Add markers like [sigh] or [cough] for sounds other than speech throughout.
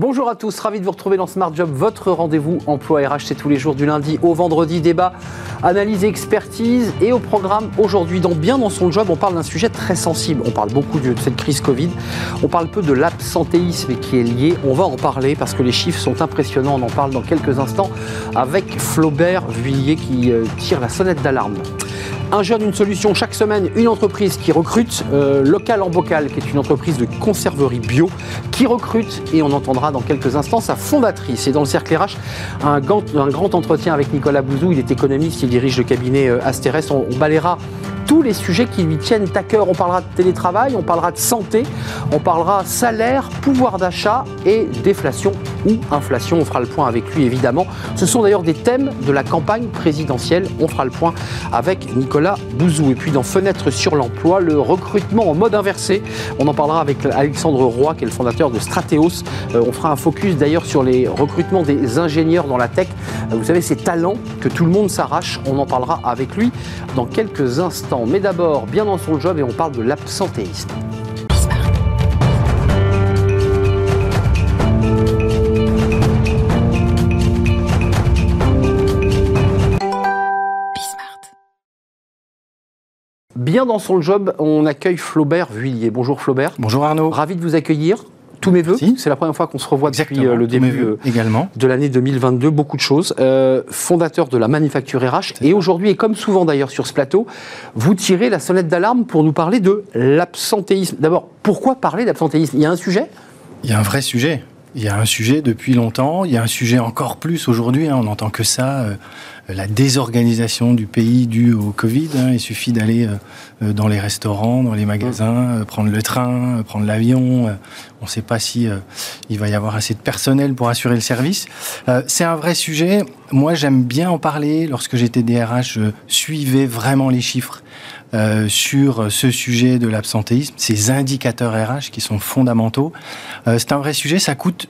Bonjour à tous, ravi de vous retrouver dans Smart Job, votre rendez-vous emploi RH, c'est tous les jours du lundi au vendredi, débat, analyse et expertise. Et au programme aujourd'hui, dans Bien dans son job, on parle d'un sujet très sensible. On parle beaucoup de cette crise Covid, on parle peu de l'absentéisme qui est lié. On va en parler parce que les chiffres sont impressionnants, on en parle dans quelques instants avec Flaubert Vuillier qui euh, tire la sonnette d'alarme. Un jeune, une solution chaque semaine, une entreprise qui recrute, euh, Local en Bocal, qui est une entreprise de conserverie bio, qui recrute, et on entendra dans quelques instants sa fondatrice. Et dans le cercle RH, un, grand entretien avec Nicolas Bouzou, il est économiste, il dirige le cabinet euh, Asterès. On, on balayera tous les sujets qui lui tiennent à cœur. On parlera de télétravail, on parlera de santé, on parlera salaire, pouvoir d'achat et déflation ou inflation. On fera le point avec lui évidemment. Ce sont d'ailleurs des thèmes de la campagne présidentielle. On fera le point avec Nicolas Bouzou. Et puis dans Fenêtre sur l'emploi, le recrutement en mode inversé. On en parlera avec Alexandre Roy, qui est le fondateur de Strateos. Euh, on fera un focus d'ailleurs sur les recrutements des ingénieurs dans la tech. Euh, vous savez, ces talents que tout le monde s'arrache. On en parlera avec lui dans quelques instants. Mais d'abord, bien dans son job et on parle de l'absentéisme. Bien dans son job, on accueille Flaubert Vuillier. Bonjour Flaubert. Bonjour Arnaud. Ravi de vous accueillir tous mes voeux. C'est la première fois qu'on se revoit depuis euh, le début euh, également. de l'année 2022. Beaucoup de choses. Euh, fondateur de la manufacture RH. Et aujourd'hui, et comme souvent d'ailleurs sur ce plateau, vous tirez la sonnette d'alarme pour nous parler de l'absentéisme. D'abord, pourquoi parler d'absentéisme? Il y a un sujet? Il y a un vrai sujet. Il y a un sujet depuis longtemps, il y a un sujet encore plus aujourd'hui, hein. on n'entend que ça, euh, la désorganisation du pays due au Covid. Hein. il suffit d'aller euh, euh, dans les restaurants, dans les magasins, prendre le train, prendre l'avion. on ne sait pas si il va y avoir assez de personnel pour assurer le service. C'est un vrai sujet. Moi, j'aime bien en parler. Lorsque j'étais DRH, je suivais vraiment les chiffres. Euh, sur ce sujet de l'absentéisme, ces indicateurs RH qui sont fondamentaux. Euh, c'est un vrai sujet, ça coûte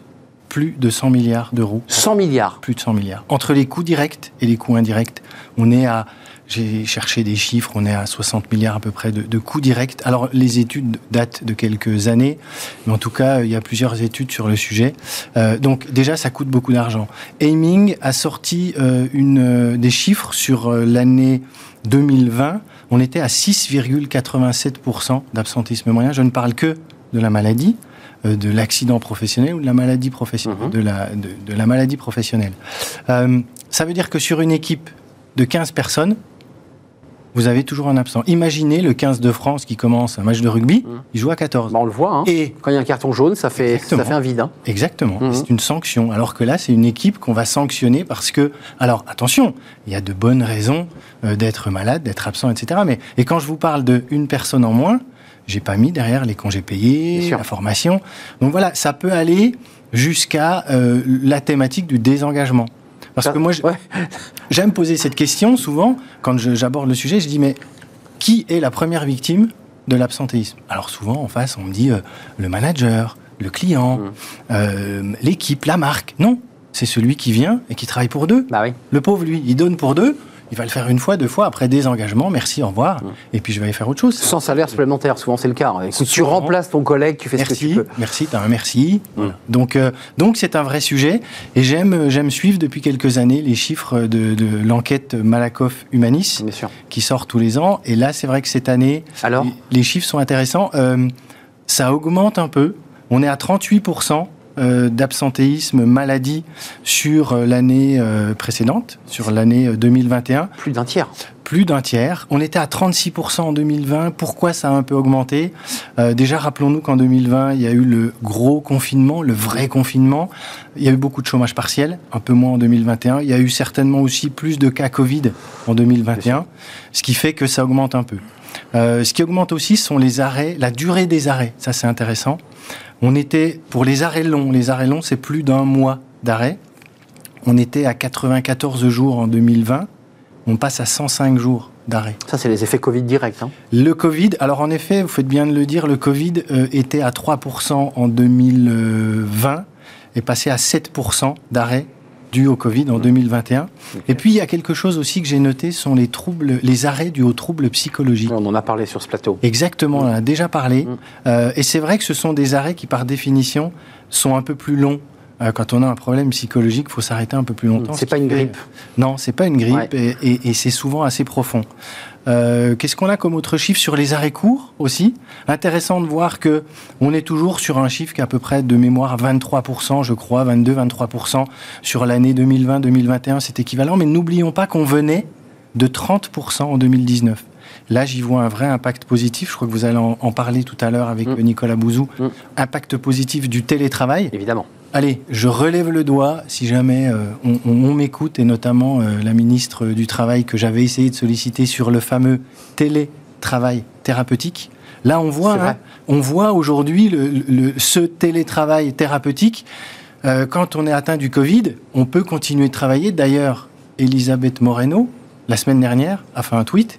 plus de 100 milliards d'euros. 100 milliards Plus de 100 milliards. Entre les coûts directs et les coûts indirects, on est à j'ai cherché des chiffres, on est à 60 milliards à peu près de, coûts directs. Alors les études datent de quelques années, mais en tout cas il y a plusieurs études sur le sujet. Euh, donc déjà ça coûte beaucoup d'argent. Aiming a sorti une, des chiffres sur l'année 2020 on était à 6,87% d'absentisme moyen. Je ne parle que de la maladie, euh, de l'accident professionnel ou de la maladie professionnelle. Mhm. de, la, de, la, maladie professionnelle. Euh, ça veut dire que sur une équipe de 15 personnes, vous avez toujours un absent. Imaginez le 15 de France qui commence un match de rugby, mmh. il joue à 14. Bah, on le voit, hein. Et quand il y a un carton jaune, ça fait, ça fait un vide. Hein. Exactement, mmh. c'est une sanction. Alors que là, c'est une équipe qu'on va sanctionner parce que... Alors attention, il y a de bonnes raisons euh, d'être malade, d'être absent, etc. Mais, et quand je vous parle d'une personne en moins, j'ai pas mis derrière les congés payés, la formation. Donc voilà, ça peut aller jusqu'à euh, la thématique du désengagement. Parce que moi, [laughs] j'aime poser cette question souvent, quand j'aborde le sujet, je dis, mais qui est la première victime de l'absentéisme? Alors souvent, en face, on me dit euh, le manager, le client, mmh. euh, l'équipe, la marque. Non, c'est celui qui vient et qui travaille pour deux. Bah oui. Le pauvre, lui, il donne pour deux, il va le faire une fois, deux fois, après désengagement, merci, au revoir, mmh. et puis je vais aller faire autre chose. Sans salaire supplémentaire, souvent c'est le cas. Si tu remplaces ton collègue, tu fais merci, ce que tu peux. Merci, t'as un merci. Mmh. Donc, euh, donc c'est un vrai sujet, et j'aime, j'aime suivre depuis quelques années les chiffres de, l'enquête Malakoff Humanis, qui sort tous les ans, et là c'est vrai que cette année, Alors les, chiffres sont intéressants. Euh, ça augmente un peu, on est à 38%. Euh, d'absentéisme maladie sur euh, l'année euh, précédente, sur l'année 2021. Plus d'un tiers. Plus d'un tiers. On était à 36% en 2020. Pourquoi ça a un peu augmenté? Déjà, rappelons-nous qu'en 2020, il y a eu le gros confinement, le vrai confinement. Il y a eu beaucoup de chômage partiel, un peu moins en 2021. Il y a eu certainement aussi plus de cas Covid en 2021, ce qui fait que ça augmente un peu. Ce qui augmente aussi sont les arrêts, la durée des arrêts. Ça, c'est intéressant. On était, pour les arrêts longs, les arrêts longs, c'est plus d'un mois d'arrêt. On était à 94 jours en 2020. On passe à 105 jours d'arrêt. Ça, c'est les effets Covid directs. Hein. le Covid, alors en effet, vous faites bien de le dire, le Covid euh, était à 3% en 2020 et passé à 7% d'arrêt dû au Covid en 2021. Et puis il y a quelque chose aussi que j'ai noté, sont les troubles, les arrêts dus aux troubles psychologiques. On en a parlé sur ce plateau. Exactement, on en a déjà parlé. Mm. Euh, et c'est vrai que ce sont des arrêts qui, par définition, sont un peu plus longs Euh, quand on a un problème psychologique, il faut s'arrêter un peu plus longtemps. C'est pas une grippe. Non, c'est pas une grippe et, c'est souvent assez profond. Euh, qu'est-ce qu'on a comme autre chiffre sur les arrêts courts aussi? Intéressant de voir que on est toujours sur un chiffre qui est à peu près de mémoire 23%, je crois, 22-23% sur l'année 2020-2021, c'est équivalent. Mais n'oublions pas qu'on venait de 30% en 2019. Là, j'y vois un vrai impact positif. Je crois que vous allez en, parler tout à l'heure avec mm. Nicolas Bouzou. Mm. Impact positif du télétravail. Évidemment. Allez, je relève le doigt si jamais euh, on, m'écoute, et notamment euh, la ministre du Travail que j'avais essayé de solliciter sur le fameux télétravail thérapeutique. Là, on voit, hein, on voit aujourd'hui le, ce télétravail thérapeutique. Euh, quand on est atteint du Covid, on peut continuer de travailler. D'ailleurs, Elisabeth Moreno, la semaine dernière, a fait un tweet.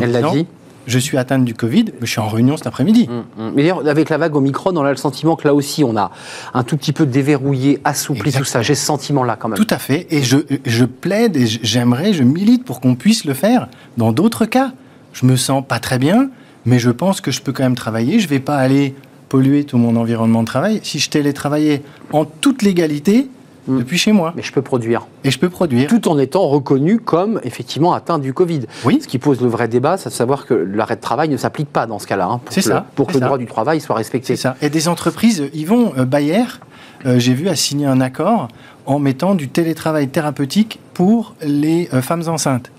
Elle l'a dit je suis atteinte du Covid, mais je suis en réunion cet après-midi. Mm, mm. Mais avec la vague Omicron, on a le sentiment que là aussi, on a un tout petit peu déverrouillé, assoupli tout ça. J'ai ce sentiment-là quand même. Tout à fait. Et je, je plaide et j'aimerais, je milite pour qu'on puisse le faire dans d'autres cas. Je me sens pas très bien, mais je pense que je peux quand même travailler. Je vais pas aller polluer tout mon environnement de travail. Si je télétravaillais en toute légalité, Hmm. depuis chez moi. Mais je peux produire. Et je peux produire. Tout en étant reconnu comme effectivement atteint du Covid. Oui. Ce qui pose le vrai débat, c'est de savoir que l'arrêt de travail ne s'applique pas dans ce cas-là. Hein, c'est ça. Pour que le droit du travail soit respecté. C'est ça. Et des entreprises, ils vont, euh, Bayer, euh, j'ai vu, a signé un accord en mettant du télétravail thérapeutique pour les euh, femmes enceintes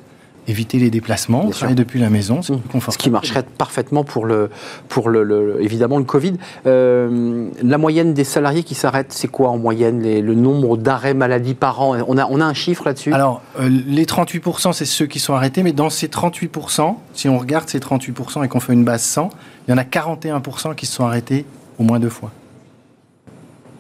éviter les déplacements, travailler depuis la maison, c'est mmh. plus confortable. Ce qui marcherait parfaitement pour, le, pour le, évidemment le Covid. Euh, la moyenne des salariés qui s'arrêtent, c'est quoi en moyenne le nombre d'arrêts maladie par an? On a, on a un chiffre là-dessus? Alors, euh, les 38%, c'est ceux qui sont arrêtés, mais dans ces 38%, si on regarde ces 38% et qu'on fait une base 100, il y en a 41% qui se sont arrêtés au moins deux fois.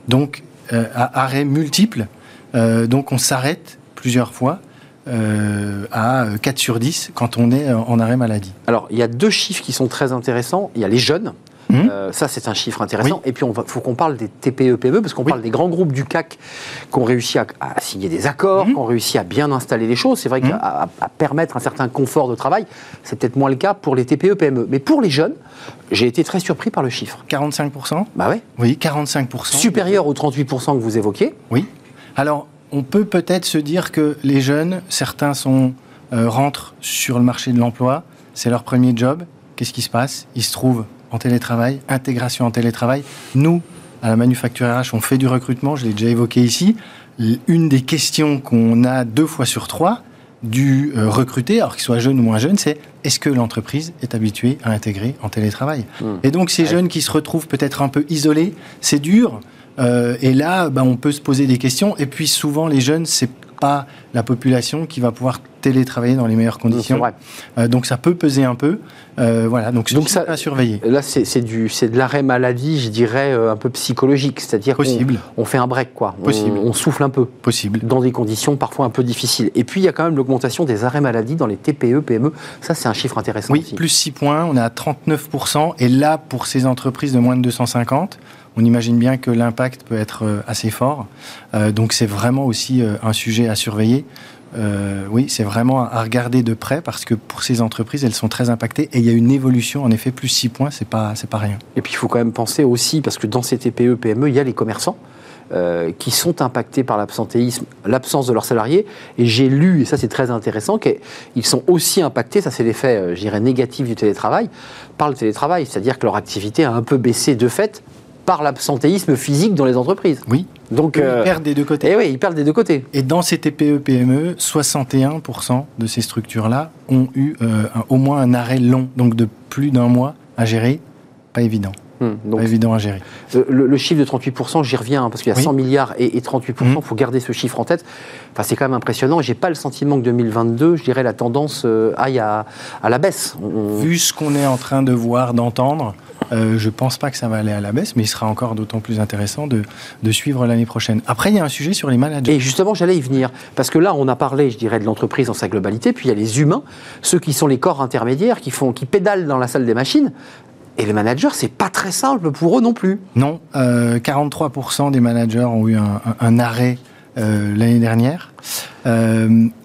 Donc, euh, arrêts multiples. donc, on s'arrête plusieurs fois euh, à 4 sur 10 quand on est en arrêt maladie. Alors, il y a deux chiffres qui sont très intéressants. Il y a les jeunes. Hum. Euh, ça, c'est un chiffre intéressant. Et puis, il faut qu'on parle des TPE-PME, parce qu'on parle des grands groupes du CAC qui ont réussi à, signer des accords, hum. qui ont réussi à bien installer les choses. C'est vrai hum. qu'à permettre un certain confort de travail, c'est peut-être moins le cas pour les TPE-PME. Mais pour les jeunes, j'ai été très surpris par le chiffre. 45% Bah oui. Oui, 45%. Supérieur aux 38% que vous évoquez. Oui. Alors, on peut peut-être se dire que les jeunes, certains sont, euh, rentrent sur le marché de l'emploi, c'est leur premier job. Qu'est-ce qui se passe? Ils se trouvent en télétravail, intégration en télétravail. Nous, à la Manufacture RH, on fait du recrutement, je l'ai déjà évoqué ici. Une des questions qu'on a deux fois sur trois du euh, recruter, alors qu'il soit jeune ou moins jeune, c'est est-ce que l'entreprise est habituée à intégrer en télétravail? Mmh. Et donc ces jeunes qui se retrouvent peut-être un peu isolés, c'est dur, euh, et là, bah, on peut se poser des questions. Et puis souvent, les jeunes, c'est pas la population qui va pouvoir télétravailler dans les meilleures conditions. Euh, donc ça peut peser un peu. Euh, voilà, donc, donc ça à surveiller. Là, c'est du, c'est de l'arrêt maladie, je dirais un peu psychologique, c'est-à-dire possible. On, fait un break, quoi. Possible. On, souffle un peu. Possible. Dans des conditions parfois un peu difficiles. Et puis il y a quand même l'augmentation des arrêts maladie dans les TPE, PME. Ça, c'est un chiffre intéressant. Oui, plus 6 points. On est à 39 Et là, pour ces entreprises de moins de 250 on imagine bien que l'impact peut être euh, assez fort. Euh, donc c'est vraiment aussi euh, un sujet à surveiller. oui, c'est vraiment à regarder de près parce que pour ces entreprises, elles sont très impactées et il y a une évolution, en effet, plus 6 points, c'est pas, pas rien. Et puis il faut quand même penser aussi, parce que dans ces TPE, PME, il y a les commerçants. qui sont impactés par l'absentéisme, l'absence de leurs salariés. Et j'ai lu, et ça c'est très intéressant, qu'ils sont aussi impactés, ça c'est l'effet, je dirais, négatif du télétravail, par le télétravail. C'est-à-dire que leur activité a un peu baissé de fait par l'absentéisme physique dans les entreprises. Oui. Donc, ils euh, perdent des deux côtés. Et eh oui, ils perdent des deux côtés. Et dans ces TPE-PME, 61% de ces structures-là ont eu euh, au moins un arrêt long, donc de plus d'un mois à gérer. Pas évident. Donc, pas évident à gérer. Euh, le, chiffre de 38%, j'y reviens, hein, parce qu'il y a 100 milliards et, 38%, il hmm. faut garder ce chiffre en tête. Enfin, c'est quand même impressionnant. J'ai pas le sentiment que 2022, je dirais, la tendance aille à, à, la baisse. Vu ce qu'on est en train de voir, d'entendre, euh, je ne pense pas que ça va aller à la baisse, mais il sera encore d'autant plus intéressant de, suivre l'année prochaine. Après, il y a un sujet sur les managers. Et justement, j'allais y venir. Parce que là, on a parlé, je dirais, de l'entreprise dans sa globalité, puis il y a les humains, ceux qui sont les corps intermédiaires, qui, font, qui pédalent dans la salle des machines. Et les managers, c'est pas très simple pour eux non plus. Non, 43% euh, des managers ont eu un, arrêt euh, l'année dernière.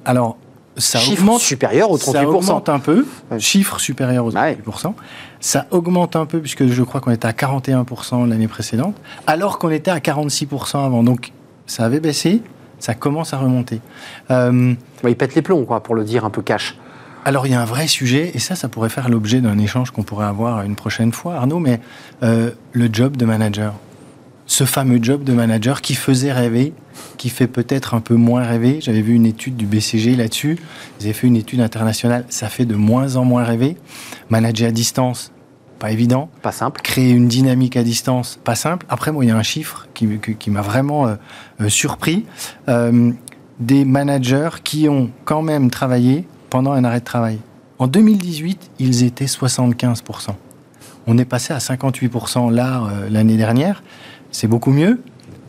alors, ça chiffre augmente, supérieur aux 38%. Ça augmente un peu, chiffre supérieur aux 38%. Ça augmente un peu, puisque je crois qu'on était à 41% l'année précédente, alors qu'on était à 46% avant. Donc, ça avait baissé, ça commence à remonter. Euh, il pète les plombs, quoi, pour le dire un peu cash. Alors, il y a un vrai sujet, et ça, ça pourrait faire l'objet d'un échange qu'on pourrait avoir une prochaine fois, Arnaud, mais euh, le job de manager ce fameux job de manager qui faisait rêver, qui fait peut-être un peu moins rêver. J'avais vu une étude du BCG là-dessus. Ils avaient fait une étude internationale. Ça fait de moins en moins rêver. Manager à distance, pas évident. Pas simple. Créer une dynamique à distance, pas simple. Après, moi, il y a un chiffre qui, m'a vraiment euh, euh, surpris. Des managers qui ont quand même travaillé pendant un arrêt de travail. En 2018, ils étaient 75%. On est passé à 58% là l'année dernière c'est beaucoup mieux,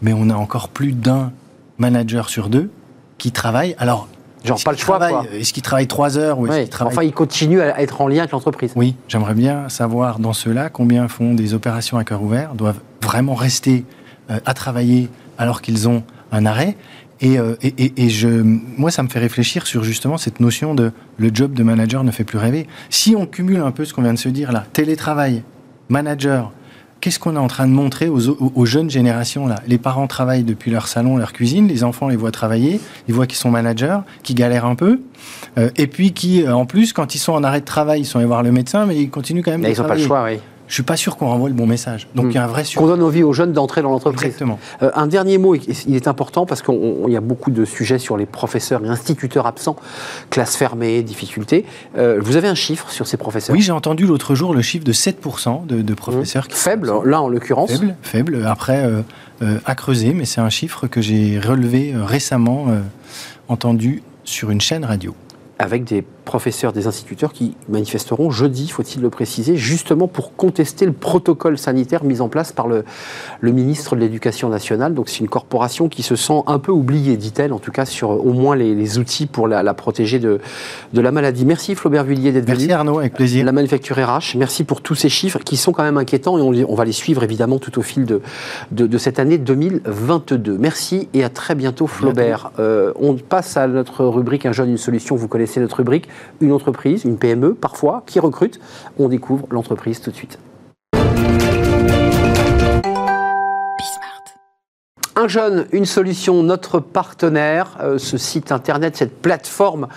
mais on a encore plus d'un manager sur deux qui travaille. Alors, Genre pas le choix. Est-ce qu'il travaille trois heures ou est Enfin, il continue à être en lien avec l'entreprise. Oui, j'aimerais bien savoir dans ceux-là combien font des opérations à cœur ouvert, doivent vraiment rester euh, à travailler alors qu'ils ont un arrêt. Euh, et, et, je, moi, ça me fait réfléchir sur justement cette notion de le job de manager ne fait plus rêver. Si on cumule un peu ce qu'on vient de se dire là, télétravail, manager, qu'est-ce qu'on est en train de montrer aux, jeunes générations là? Les parents travaillent depuis leur salon, leur cuisine, les enfants les voient travailler, ils voient qu'ils sont managers, qu'ils galèrent un peu, euh, et puis qui, euh, en plus, quand ils sont en arrêt de travail, ils sont allés voir le médecin, mais ils continuent quand même de. Ils n'ont pas le choix, oui je suis pas sûr qu'on renvoie le bon message. Donc il y a un vrai sujet. Qu'on donne envie aux jeunes d'entrer dans l'entreprise. Exactement. Euh, un dernier mot, il est important parce qu'il y a beaucoup de sujets sur les professeurs et instituteurs absents, classe fermée, difficultés. Euh, vous avez un chiffre sur ces professeurs? Oui, j'ai entendu l'autre jour le chiffre de 7% de, professeurs. Mmh. Faible, là en l'occurrence. Faible, faible. Après, euh, à creuser, mais c'est un chiffre que j'ai relevé récemment, entendu sur une chaîne radio avec des professeurs, des instituteurs qui manifesteront jeudi, faut-il le préciser, justement pour contester le protocole sanitaire mis en place par le, le ministre de l'Éducation nationale. Donc c'est une corporation qui se sent un peu oubliée, dit-elle, en tout cas sur au moins les, outils pour la, protéger de, de, la maladie. Merci Flaubert Villiers d'être venu. Merci Arnaud, avec plaisir. La manufacture RH, merci pour tous ces chiffres qui sont quand même inquiétants et on, on va les suivre évidemment tout au fil de, de, cette année 2022. Merci et à très bientôt Flaubert. Euh, on passe à notre rubrique Un jeune, une solution. Vous connaissez notre rubrique. Une entreprise, une PME parfois, qui recrute. On découvre l'entreprise tout de suite. Un jeune, une solution, notre partenaire, euh, ce site internet, cette plateforme,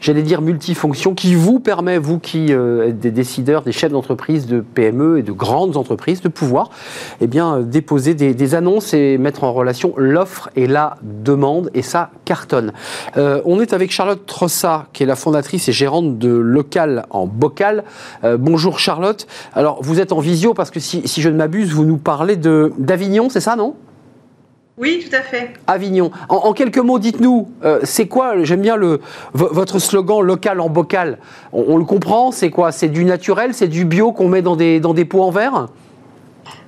j'allais dire multifonction, qui vous permet, vous qui euh, êtes des décideurs, des chefs d'entreprise, de PME et de grandes entreprises, de pouvoir eh euh, déposer des, annonces et mettre en relation l'offre et la demande, et ça cartonne. on est avec Charlotte Trossa, qui est la fondatrice et gérante de Local en Bocal. bonjour Charlotte. Alors, vous êtes en visio parce que si, si je ne m'abuse, vous nous parlez d'Avignon, c'est ça, non? Oui, tout à fait. Avignon. En, quelques mots, dites-nous, euh, c'est quoi, j'aime bien le, votre slogan local en bocal. On, le comprend, c'est quoi? C'est du naturel, c'est du bio qu'on met dans des, dans des pots en verre?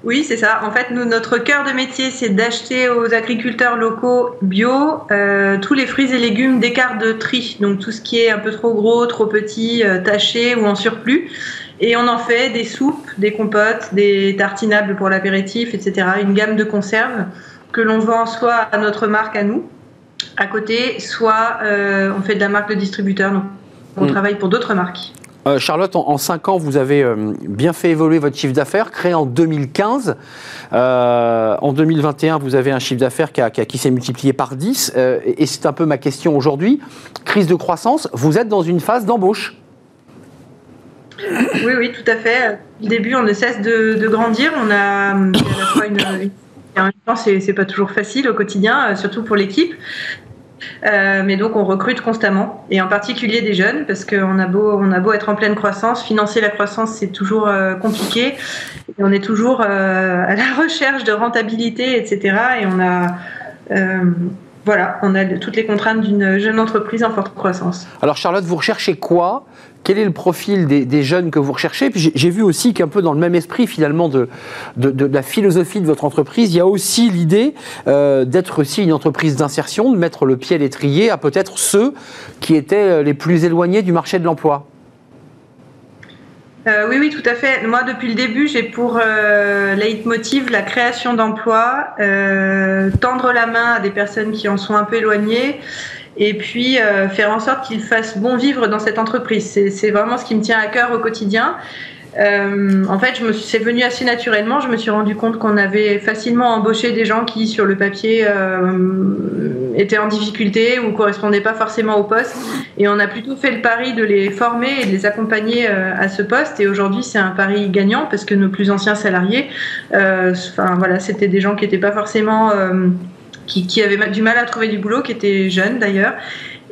Oui, c'est ça. En fait, nous, notre cœur de métier, c'est d'acheter aux agriculteurs locaux bio euh, tous les fruits et légumes d'écart de tri. Donc tout ce qui est un peu trop gros, trop petit, euh, taché ou en surplus. Et on en fait des soupes, des compotes, des tartinables pour l'apéritif, etc. Une gamme de conserves que l'on vend soit à notre marque à nous, à côté, soit euh, on fait de la marque de distributeur. Donc on hmm. travaille pour d'autres marques. Euh, Charlotte, en, 5 ans, vous avez euh, bien fait évoluer votre chiffre d'affaires, créé en 2015. en 2021, vous avez un chiffre d'affaires qui, qui s'est multiplié par 10. et c'est un peu ma question aujourd'hui. Crise de croissance, vous êtes dans une phase d'embauche oui, oui, tout à fait. Au début, on ne cesse de, grandir. On a à la fois une, en même temps, c'est pas toujours facile au quotidien, euh, surtout pour l'équipe. Euh, mais donc on recrute constamment et en particulier des jeunes parce qu'on a beau a beau être en pleine croissance, financer la croissance c'est toujours euh, compliqué et on est toujours à la [laughs] recherche de rentabilité etc et on a voilà, on a toutes les contraintes d'une jeune entreprise en forte croissance. Alors Charlotte, vous recherchez quoi? Quel est le profil des, jeunes que vous recherchez? J'ai vu aussi qu'un peu dans le même esprit finalement de, de, la philosophie de votre entreprise, il y a aussi l'idée euh, d'être aussi une entreprise d'insertion, de mettre le pied à l'étrier à peut-être ceux qui étaient euh, les plus éloignés du marché de l'emploi. Euh, oui, oui, tout à fait. Moi, depuis le début, j'ai pour leitmotiv la création d'emplois, tendre la main à des personnes qui en sont un peu éloignées et puis faire en sorte qu'ils fassent bon vivre dans cette entreprise. C'est vraiment ce qui me tient à cœur au quotidien. Euh, en fait, c'est venu assez naturellement. Je me suis rendu compte qu'on avait facilement embauché des gens qui, sur le papier, euh, étaient en difficulté ou correspondaient pas forcément au poste. Et on a plutôt fait le pari de les former et de les accompagner euh, à ce poste. Et aujourd'hui, c'est un pari gagnant parce que nos plus anciens salariés, enfin voilà, c'était des gens qui n'étaient pas forcément, qui, qui avaient du mal à trouver du boulot, qui étaient jeunes d'ailleurs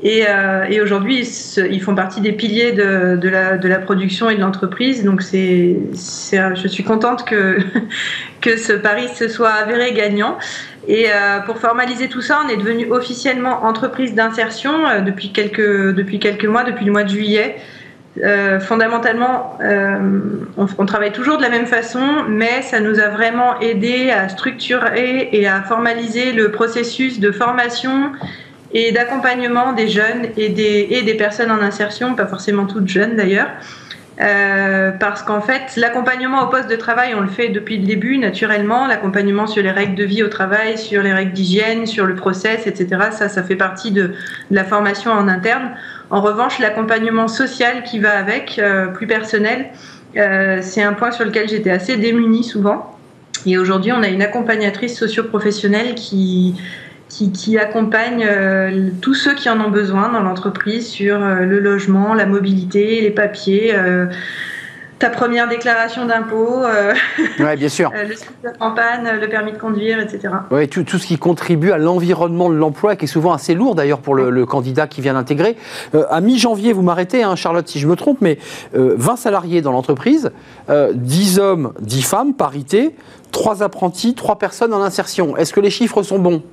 euh, et, aujourd'hui, ils, font partie des piliers de, la, production et de l'entreprise. Donc, c'est, je suis contente que, [laughs] que ce pari se soit avéré gagnant. Et euh, pour formaliser tout ça, on est devenu officiellement entreprise d'insertion euh, depuis, quelques, depuis quelques mois, depuis le mois de juillet. fondamentalement, on, on, travaille toujours de la même façon, mais ça nous a vraiment aidé à structurer et à formaliser le processus de formation et d'accompagnement des jeunes et des, et des personnes en insertion, pas forcément toutes jeunes d'ailleurs. Euh, parce qu'en fait, l'accompagnement au poste de travail, on le fait depuis le début naturellement. L'accompagnement sur les règles de vie au travail, sur les règles d'hygiène, sur le process, etc. Ça, ça fait partie de, la formation en interne. En revanche, l'accompagnement social qui va avec, euh, plus personnel, euh, c'est un point sur lequel j'étais assez démunie souvent. Et aujourd'hui, on a une accompagnatrice socio-professionnelle qui qui, accompagne euh, tous ceux qui en ont besoin dans l'entreprise sur euh, le logement, la mobilité, les papiers euh, ta première déclaration d'impôt, ouais, bien [laughs] sûr. le en panne, le permis de conduire, etc. Oui, tout, tout, ce qui contribue à l'environnement de l'emploi, qui est souvent assez lourd d'ailleurs pour le, candidat qui vient d'intégrer. à mi-janvier, vous m'arrêtez, hein, Charlotte, si je me trompe, mais 20 salariés dans l'entreprise, 10 hommes, 10 femmes, parité, 3 apprentis, 3 personnes en insertion. Est-ce que les chiffres sont bons?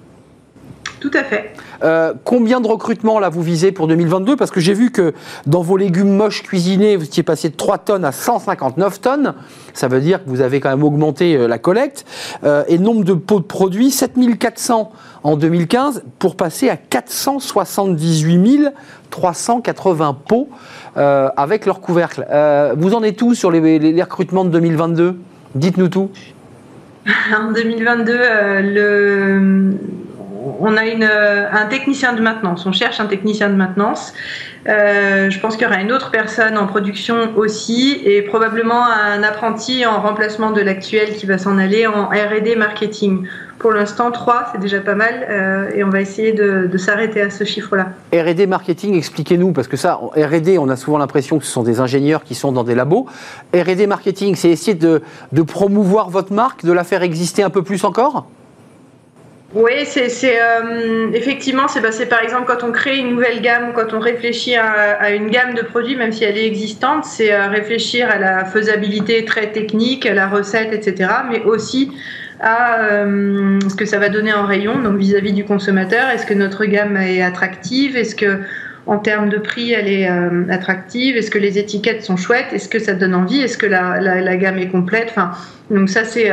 Tout à fait. Euh, combien de recrutements là vous visez pour 2022 Parce que j'ai vu que dans vos légumes moches cuisinés, vous étiez passé de 3 tonnes à 159 tonnes. Ça veut dire que vous avez quand même augmenté euh, la collecte. Euh, et nombre de pots de produits, 7400 en 2015 pour passer à 478 380 pots avec leur couvercle. vous en êtes où sur les, les recrutements de 2022 Dites-nous tout. En 2022, le on a euh, un technicien de maintenance, on cherche un technicien de maintenance. Euh, je pense qu'il y aura une autre personne en production aussi et probablement un apprenti en remplacement de l'actuel qui va s'en aller en RD marketing. Pour l'instant, trois, c'est déjà pas mal euh, et on va essayer de, s'arrêter à ce chiffre-là. RD marketing, expliquez-nous, parce que ça, RD, on a souvent l'impression que ce sont des ingénieurs qui sont dans des labos. RD marketing, c'est essayer de promouvoir votre marque, de la faire exister un peu plus encore? Oui, c'est euh, effectivement, c'est bah, par exemple quand on crée une nouvelle gamme quand on réfléchit à, une gamme de produits, même si elle est existante, c'est euh, réfléchir à la faisabilité très technique, à la recette, etc., mais aussi à euh, ce que ça va donner en rayon, donc vis-à-vis du consommateur. Est-ce que notre gamme est attractive? Est-ce que en termes de prix, elle est attractive? Est-ce que les étiquettes sont chouettes? Est-ce que ça donne envie? Est-ce que la, la, gamme est complète? Enfin, donc ça c'est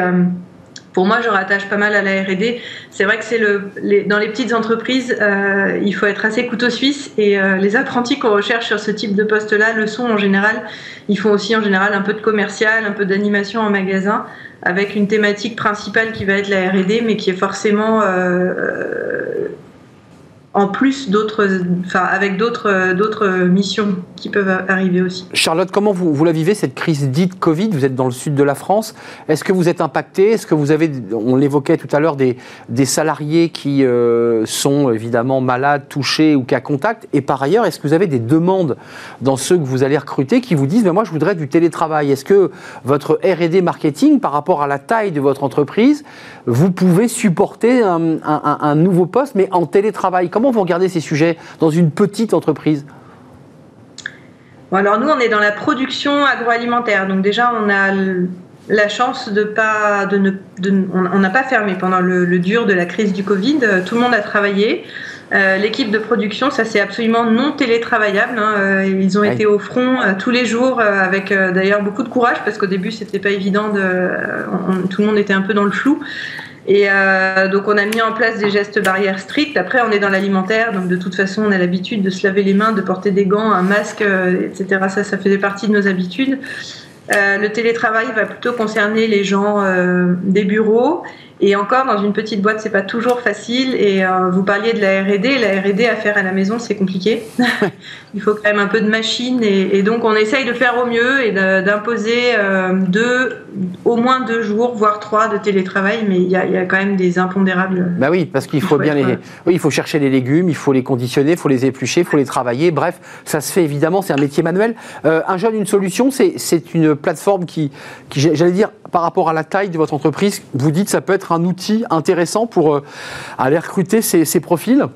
pour moi, je rattache pas mal à la R&D. C'est vrai que c'est le, dans les petites entreprises, euh, il faut être assez couteau suisse et euh, les apprentis qu'on recherche sur ce type de poste-là le sont en général. Ils font aussi en général un peu de commercial, un peu d'animation en magasin, avec une thématique principale qui va être la R&D, mais qui est forcément euh, en plus d'autres, enfin avec d'autres, d'autres missions qui peuvent arriver aussi. Charlotte, comment vous, vous la vivez cette crise dite Covid? Vous êtes dans le sud de la France. Est-ce que vous êtes impacté Est-ce que vous avez, on l'évoquait tout à l'heure, des, des salariés qui euh, sont évidemment malades, touchés ou cas contact? Et par ailleurs, est-ce que vous avez des demandes dans ceux que vous allez recruter qui vous disent, ben moi je voudrais du télétravail? Est-ce que votre R&D marketing, par rapport à la taille de votre entreprise, vous pouvez supporter un, un nouveau poste, mais en télétravail? Comment vous regardez ces sujets dans une petite entreprise? Alors nous, on est dans la production agroalimentaire. Donc déjà, on a la chance de pas, de ne, on n'a pas fermé pendant le, dur de la crise du Covid. Tout le monde a travaillé. Euh, l'équipe de production, ça c'est absolument non télétravaillable. Hein. Euh, ils ont été au front euh, tous les jours, avec d'ailleurs beaucoup de courage parce qu'au début c'était pas évident. De, tout le monde était un peu dans le flou. Et euh, donc on a mis en place des gestes barrières stricts. Après on est dans l'alimentaire, donc de toute façon on a l'habitude de se laver les mains, de porter des gants, un masque, euh, etc. Ça, ça fait partie de nos habitudes. Euh, le télétravail va plutôt concerner les gens des bureaux Et encore, dans une petite boîte, c'est pas toujours facile. Et euh, vous parliez de la R&D. La R&D à faire à la maison, c'est compliqué. [laughs] il faut quand même un peu de machine. Et, donc, on essaye de faire au mieux et d'imposer euh, deux, au moins deux jours, voire trois de télétravail. Mais il y a, quand même des impondérables. Bah oui, parce qu'il faut, bien les. Oui, il faut chercher les légumes, il faut les conditionner, il faut les éplucher, il faut les travailler. Bref, ça se fait évidemment. C'est un métier manuel. Euh, un jeune, une solution, c'est une plateforme qui, qui j'allais dire, par rapport à la taille de votre entreprise, vous dites que ça peut être un outil intéressant pour euh, aller recruter ces, profils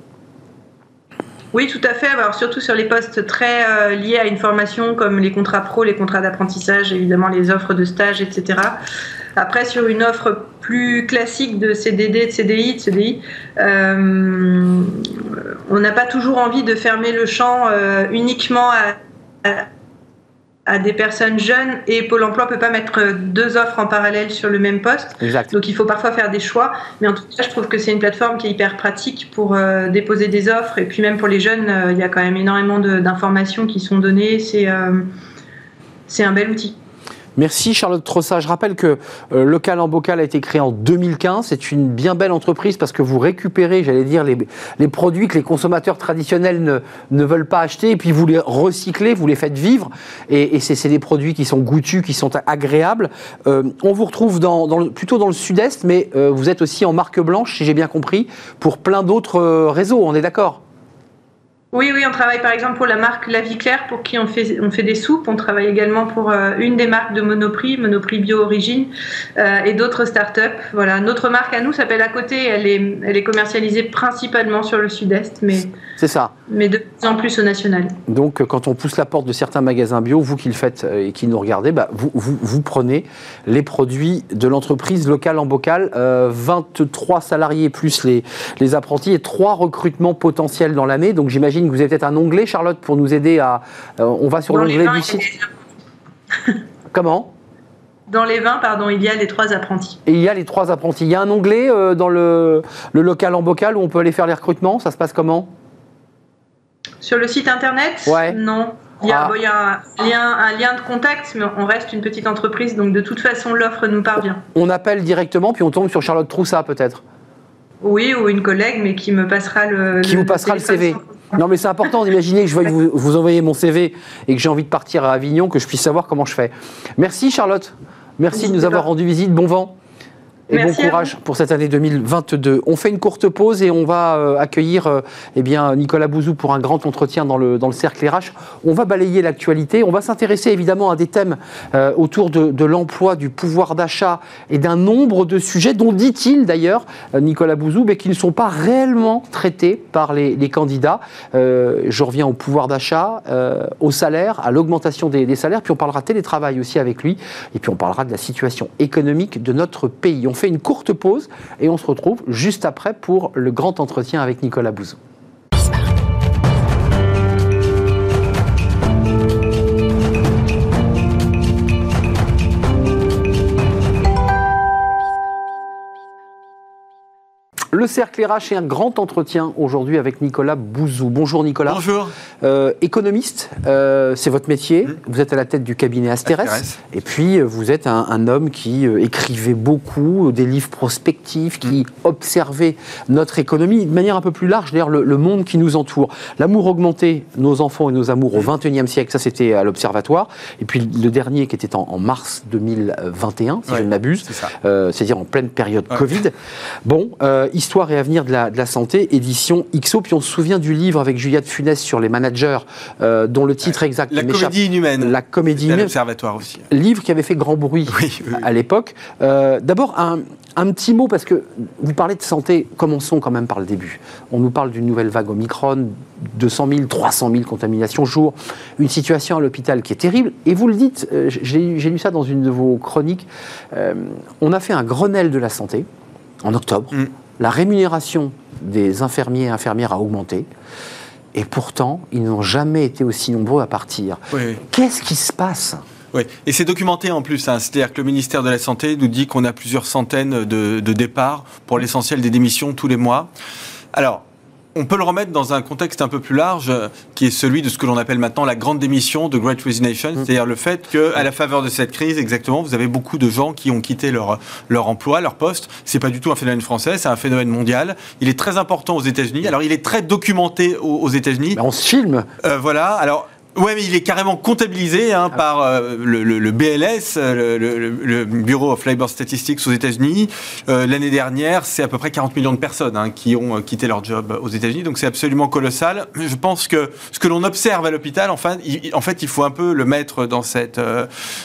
oui, tout à fait. Surtout sur les postes très euh, liés à une formation comme les contrats pro, les contrats d'apprentissage, évidemment les offres de stage, etc. Après, sur une offre plus classique de CDD, de CDI, de CDI, euh, on n'a pas toujours envie de fermer le champ uniquement à des personnes jeunes et Pôle emploi peut pas mettre deux offres en parallèle sur le même poste. Donc il faut parfois faire des choix. Mais en tout cas, je trouve que c'est une plateforme qui est hyper pratique pour euh, déposer des offres. Et puis même pour les jeunes, euh, il y a quand même énormément d'informations qui sont données. C'est euh, c'est un bel outil. Merci Charlotte Trossa. Je rappelle que euh, Local en Bocal a été créé en 2015. C'est une bien belle entreprise parce que vous récupérez, j'allais dire, les, produits que les consommateurs traditionnels ne, ne, veulent pas acheter et puis vous les recyclez, vous les faites vivre. Et, c'est des produits qui sont goûtus, qui sont agréables. Euh, on vous retrouve plutôt dans le sud-est, mais euh, vous êtes aussi en marque blanche, si j'ai bien compris, pour plein d'autres réseaux. On est d'accord? Oui, oui, on travaille par exemple pour la marque La Vie Claire, pour qui on fait, on fait des soupes. On travaille également pour euh, une des marques de Monoprix, Monoprix Bio Origine, euh, et d'autres startups. Voilà, notre marque à nous s'appelle À Côté. Elle est, elle est commercialisée principalement sur le Sud-Est, mais c'est ça. Mais de plus en plus au national. Donc, quand on pousse la porte de certains magasins bio, vous qui le faites euh, et qui nous regardez, bah, vous, vous, vous, prenez les produits de l'entreprise locale en bocal. 23 salariés plus les, les apprentis et trois recrutements potentiels dans l'année. Donc, j'imagine vous avez peut-être un onglet, Charlotte, pour nous aider à. Euh, on va sur l'onglet du site. Comment? Dans les 20, pardon, il y a les trois apprentis. Et il y a les trois apprentis. Il y a un onglet euh, dans le, le, local en bocal où on peut aller faire les recrutements? Ça se passe comment? Sur le site internet? Ouais. Non. Il y, a, ah. il y a un, lien, un, lien, de contact, mais on reste une petite entreprise, donc de toute façon, l'offre nous parvient. On appelle directement, puis on tombe sur Charlotte Troussa, peut-être? Oui, ou une collègue, mais qui me passera le. Qui vous passera le CV. Non, mais c'est important d'imaginer que je vais vous, vous envoyer mon CV et que j'ai envie de partir à Avignon, que je puisse savoir comment je fais. Merci Charlotte. Merci de nous avoir rendu visite. Bon vent et bon courage pour cette année 2022. On fait une courte pause et on va euh, accueillir euh, eh bien, Nicolas Bouzou pour un grand entretien dans le, dans le cercle RH. On va balayer l'actualité. On va s'intéresser évidemment à des thèmes euh, autour de, l'emploi, du pouvoir d'achat et d'un nombre de sujets dont dit-il d'ailleurs, Nicolas Bouzou, mais qui ne sont pas réellement traités par les, candidats. je reviens au pouvoir d'achat, au salaire, à l'augmentation des, des, salaires, puis on parlera télétravail aussi avec lui, et puis on parlera de la situation économique de notre pays. On fait une courte pause et on se retrouve juste après pour le grand entretien avec Nicolas Bouzou. Le cercle RH est un grand entretien aujourd'hui avec Nicolas Bouzou. Bonjour Nicolas. Bonjour. Euh, économiste, euh, c'est votre métier. Mmh. Vous êtes à la tête du cabinet Asteres. Et puis euh, vous êtes un, homme qui écrivait beaucoup, des livres prospectifs, qui mmh. observait notre économie de manière un peu plus large, d'ailleurs le, monde qui nous entoure. L'amour augmenté, nos enfants et nos amours au XXIe siècle, ça c'était à l'Observatoire. Et puis le dernier qui était en, mars 2021, si je ne m'abuse, c'est-à-dire en pleine période Covid. Bon, Histoire et avenir de la, santé, édition XO. Puis on se souvient du livre avec Juliette Funès sur les managers, euh, dont le titre exact. La comédie inhumaine. La comédie inhumaine. L'Observatoire aussi. Livre qui avait fait grand bruit à l'époque. Euh, d'abord, un, un, petit mot, parce que vous parlez de santé, commençons quand même par le début. On nous parle d'une nouvelle vague Omicron, 200 000, 300 000 contaminations jour, une situation à l'hôpital qui est terrible. Et vous le dites, euh, j'ai lu ça dans une de vos chroniques, on a fait un Grenelle de la santé en octobre. Mm la rémunération des infirmiers et infirmières a augmenté. Et pourtant, ils n'ont jamais été aussi nombreux à partir. Qu'est-ce qui se passe oui, et c'est documenté en plus. Hein. C'est-à-dire que le ministère de la Santé nous dit qu'on a plusieurs centaines de, départs pour l'essentiel des démissions tous les mois. Alors, on peut le remettre dans un contexte un peu plus large, euh, qui est celui de ce que l'on appelle maintenant la grande démission de Great Resignation, mm. c'est-à-dire le fait qu'à la faveur de cette crise, exactement, vous avez beaucoup de gens qui ont quitté leur, leur emploi, leur poste. C'est pas du tout un phénomène français, c'est un phénomène mondial. Il est très important aux États-Unis. Alors, il est très documenté aux, États-Unis. On se filme. Euh, voilà. Alors, Ouais, mais il est carrément comptabilisé hein, ah. par euh, le, BLS, euh, le, Bureau of Labor Statistics aux États-Unis. Euh, l'année dernière, c'est à peu près 40 millions de personnes hein, qui ont quitté leur job aux États-Unis, donc c'est absolument colossal. Je pense que ce que l'on observe à l'hôpital, enfin, il, en fait, il faut un peu le mettre dans cette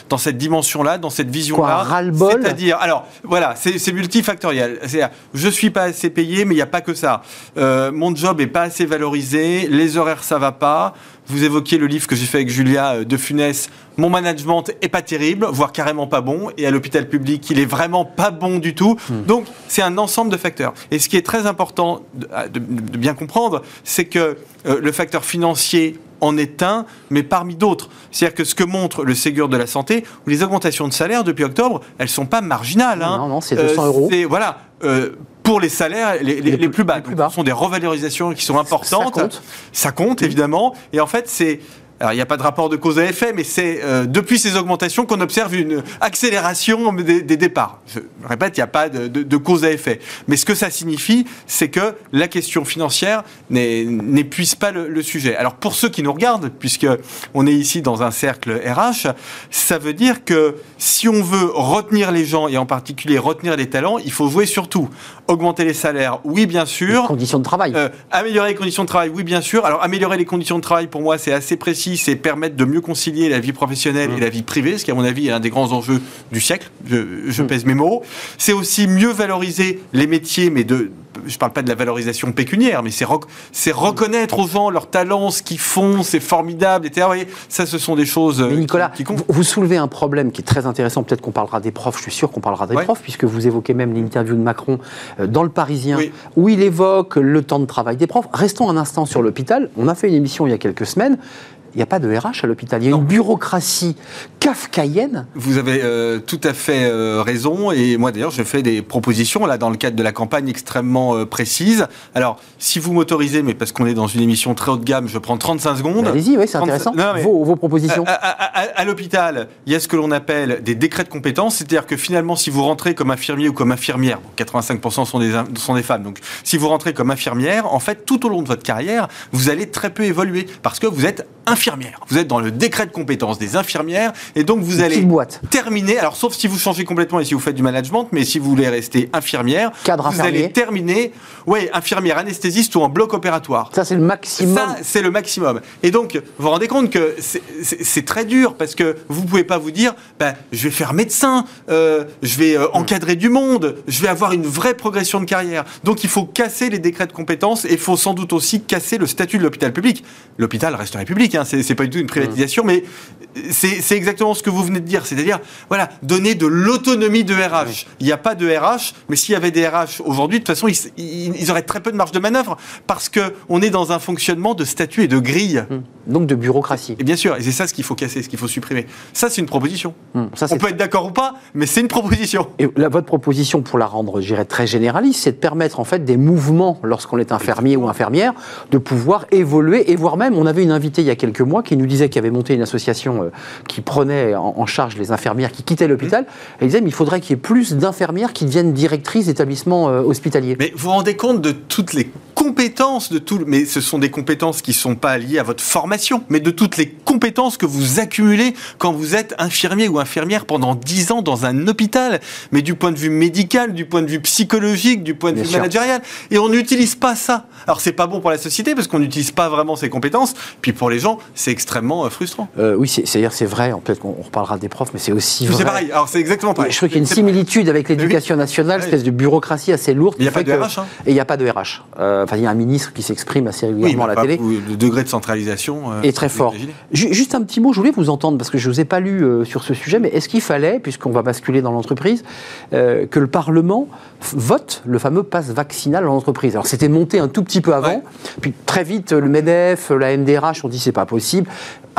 dans cette dimension-là, dans cette vision-là. C'est-à-dire, alors voilà, c'est multifactoriel. C'est-à-dire, je suis pas assez payé, mais il n'y a pas que ça. mon job est pas assez valorisé, les horaires ça va pas. Vous évoquiez le livre que j'ai fait avec Julia euh, de Funès. Mon management est pas terrible, voire carrément pas bon. Et à l'hôpital public, il est vraiment pas bon du tout. Hmm. Donc, c'est un ensemble de facteurs. Et ce qui est très important de, ah, bien comprendre, c'est que euh, le facteur financier en est un, mais parmi d'autres. C'est-à-dire que ce que montre le Ségur de la santé, où les augmentations de salaire depuis octobre, elles sont pas marginales. Hein. Non, non, c'est 200 euh, euros. Voilà pour les salaires les, plus, bas. Ce sont des revalorisations qui sont importantes. Ça compte, ça compte évidemment. Et en fait, c'est alors, il n'y a pas de rapport de cause à effet, mais c'est euh, depuis ces augmentations qu'on observe une accélération des, départs. Je répète, il n'y a pas de, cause à effet. Mais ce que ça signifie, c'est que la question financière n'épuise pas le, sujet. Alors, pour ceux qui nous regardent, puisque on est ici dans un cercle RH, ça veut dire que si on veut retenir les gens, et en particulier retenir les talents, il faut jouer sur tout. Augmenter les salaires, oui, bien sûr. Les conditions de travail. Euh, améliorer les conditions de travail, oui, bien sûr. Alors, améliorer les conditions de travail, pour moi, c'est assez précis c'est permettre de mieux concilier la vie professionnelle et mmh. la vie privée, ce qui, à mon avis, est un des grands enjeux du siècle. Je, mmh. pèse mes mots. C'est aussi mieux valoriser les métiers, mais de, je ne parle pas de la valorisation pécuniaire, mais c'est reconnaître aux gens leurs talents, ce qu'ils font, c'est formidable, etc. ça, ce sont des choses mais Nicolas, qui, Vous soulevez un problème qui est très intéressant. Peut-être qu'on parlera des profs, je suis sûr qu'on parlera des profs, puisque vous évoquez même l'interview de Macron euh, dans Le Parisien, où il évoque le temps de travail des profs. Restons un instant sur l'hôpital. On a fait une émission il y a quelques semaines il n'y a pas de RH à l'hôpital. Il y a une bureaucratie kafkaïenne. Vous avez euh, tout à fait euh, raison. Et moi, d'ailleurs, je fais des propositions, là, dans le cadre de la campagne extrêmement euh, précise. Alors, si vous m'autorisez, mais parce qu'on est dans une émission très haut de gamme, je prends 35 secondes. Allez-y, oui, c'est intéressant. vos, propositions. À, l'hôpital, il y a ce que l'on appelle des décrets de compétences. C'est-à-dire que finalement, si vous rentrez comme infirmier ou comme infirmière, 85% sont des, sont des femmes, donc si vous rentrez comme infirmière, en fait, tout au long de votre carrière, vous allez très peu évoluer parce que vous êtes infirmière vous êtes dans le décret de compétences des infirmières et donc vous allez terminer, alors sauf si vous changez complètement et si vous faites du management, mais si vous voulez rester infirmière, Cadre vous allez terminer, ouais, infirmière anesthésiste ou en bloc opératoire. Ça c'est le maximum. Ça c'est le maximum. Et donc vous vous rendez compte que c'est très dur parce que vous pouvez pas vous dire, ben, je vais faire médecin, euh, je vais euh, encadrer du monde, je vais avoir une vraie progression de carrière. Donc il faut casser les décrets de compétences et il faut sans doute aussi casser le statut de l'hôpital public. L'hôpital reste république, hein, c'est pas du tout une privatisation, mais c'est exactement ce que vous venez de dire. C'est-à-dire, voilà, donner de l'autonomie de RH. Il n'y a pas de RH, mais s'il y avait des RH aujourd'hui, de toute façon, ils, auraient très peu de marge de manœuvre parce qu'on est dans un fonctionnement de statut et de grille. Hum. Donc de bureaucratie. Et bien sûr, et c'est ça ce qu'il faut casser, ce qu'il faut supprimer. Ça, c'est une proposition. Ça, On peut être d'accord ou pas, mais c'est une proposition. Et votre proposition, pour la rendre, je dirais, très généraliste, c'est de permettre en fait des mouvements lorsqu'on est infirmier ou infirmière, de pouvoir évoluer et voire même, on avait une invitée il y a quelques mois qui nous disait qu'il avait monté une association euh, qui prenait en, charge les infirmières qui quittaient l'hôpital. Elle disait, mais il faudrait qu'il y ait plus d'infirmières qui deviennent directrices d'établissements euh, hospitaliers. Mais vous vous rendez compte de toutes les compétences de tout, mais ce sont des compétences qui ne sont pas liées à votre formation, mais de toutes les compétences que vous accumulez quand vous êtes infirmier ou infirmière pendant 10 ans dans un hôpital, mais du point de vue médical, du point de vue psychologique, du point de vue managérial, et on n'utilise pas ça. Alors c'est pas bon pour la société parce qu'on n'utilise pas vraiment ces compétences, puis pour les gens c'est extrêmement euh, frustrant. Euh, oui, c'est-à-dire c'est vrai, peut-être qu'on reparlera des profs, mais c'est aussi vrai. C'est pareil, alors c'est exactement pareil. Je trouve qu'il y a une similitude avec l'éducation nationale, espèce de bureaucratie assez lourde. Il n'y a pas de RH. Hein. Et il n'y a pas de RH. Enfin, il y a un ministre qui s'exprime assez régulièrement à la télé. Le degré de centralisation. Euh, Et très fort. Juste un petit mot, je voulais vous entendre, parce que je ne vous ai pas lu euh, sur ce sujet, mais est-ce qu'il fallait, puisqu'on va basculer dans l'entreprise, euh, que le Parlement vote le fameux pass vaccinal dans l'entreprise? Alors c'était monté un tout petit peu avant, Ouais. puis très vite, le MEDEF, la MDRH ont dit c'est pas possible.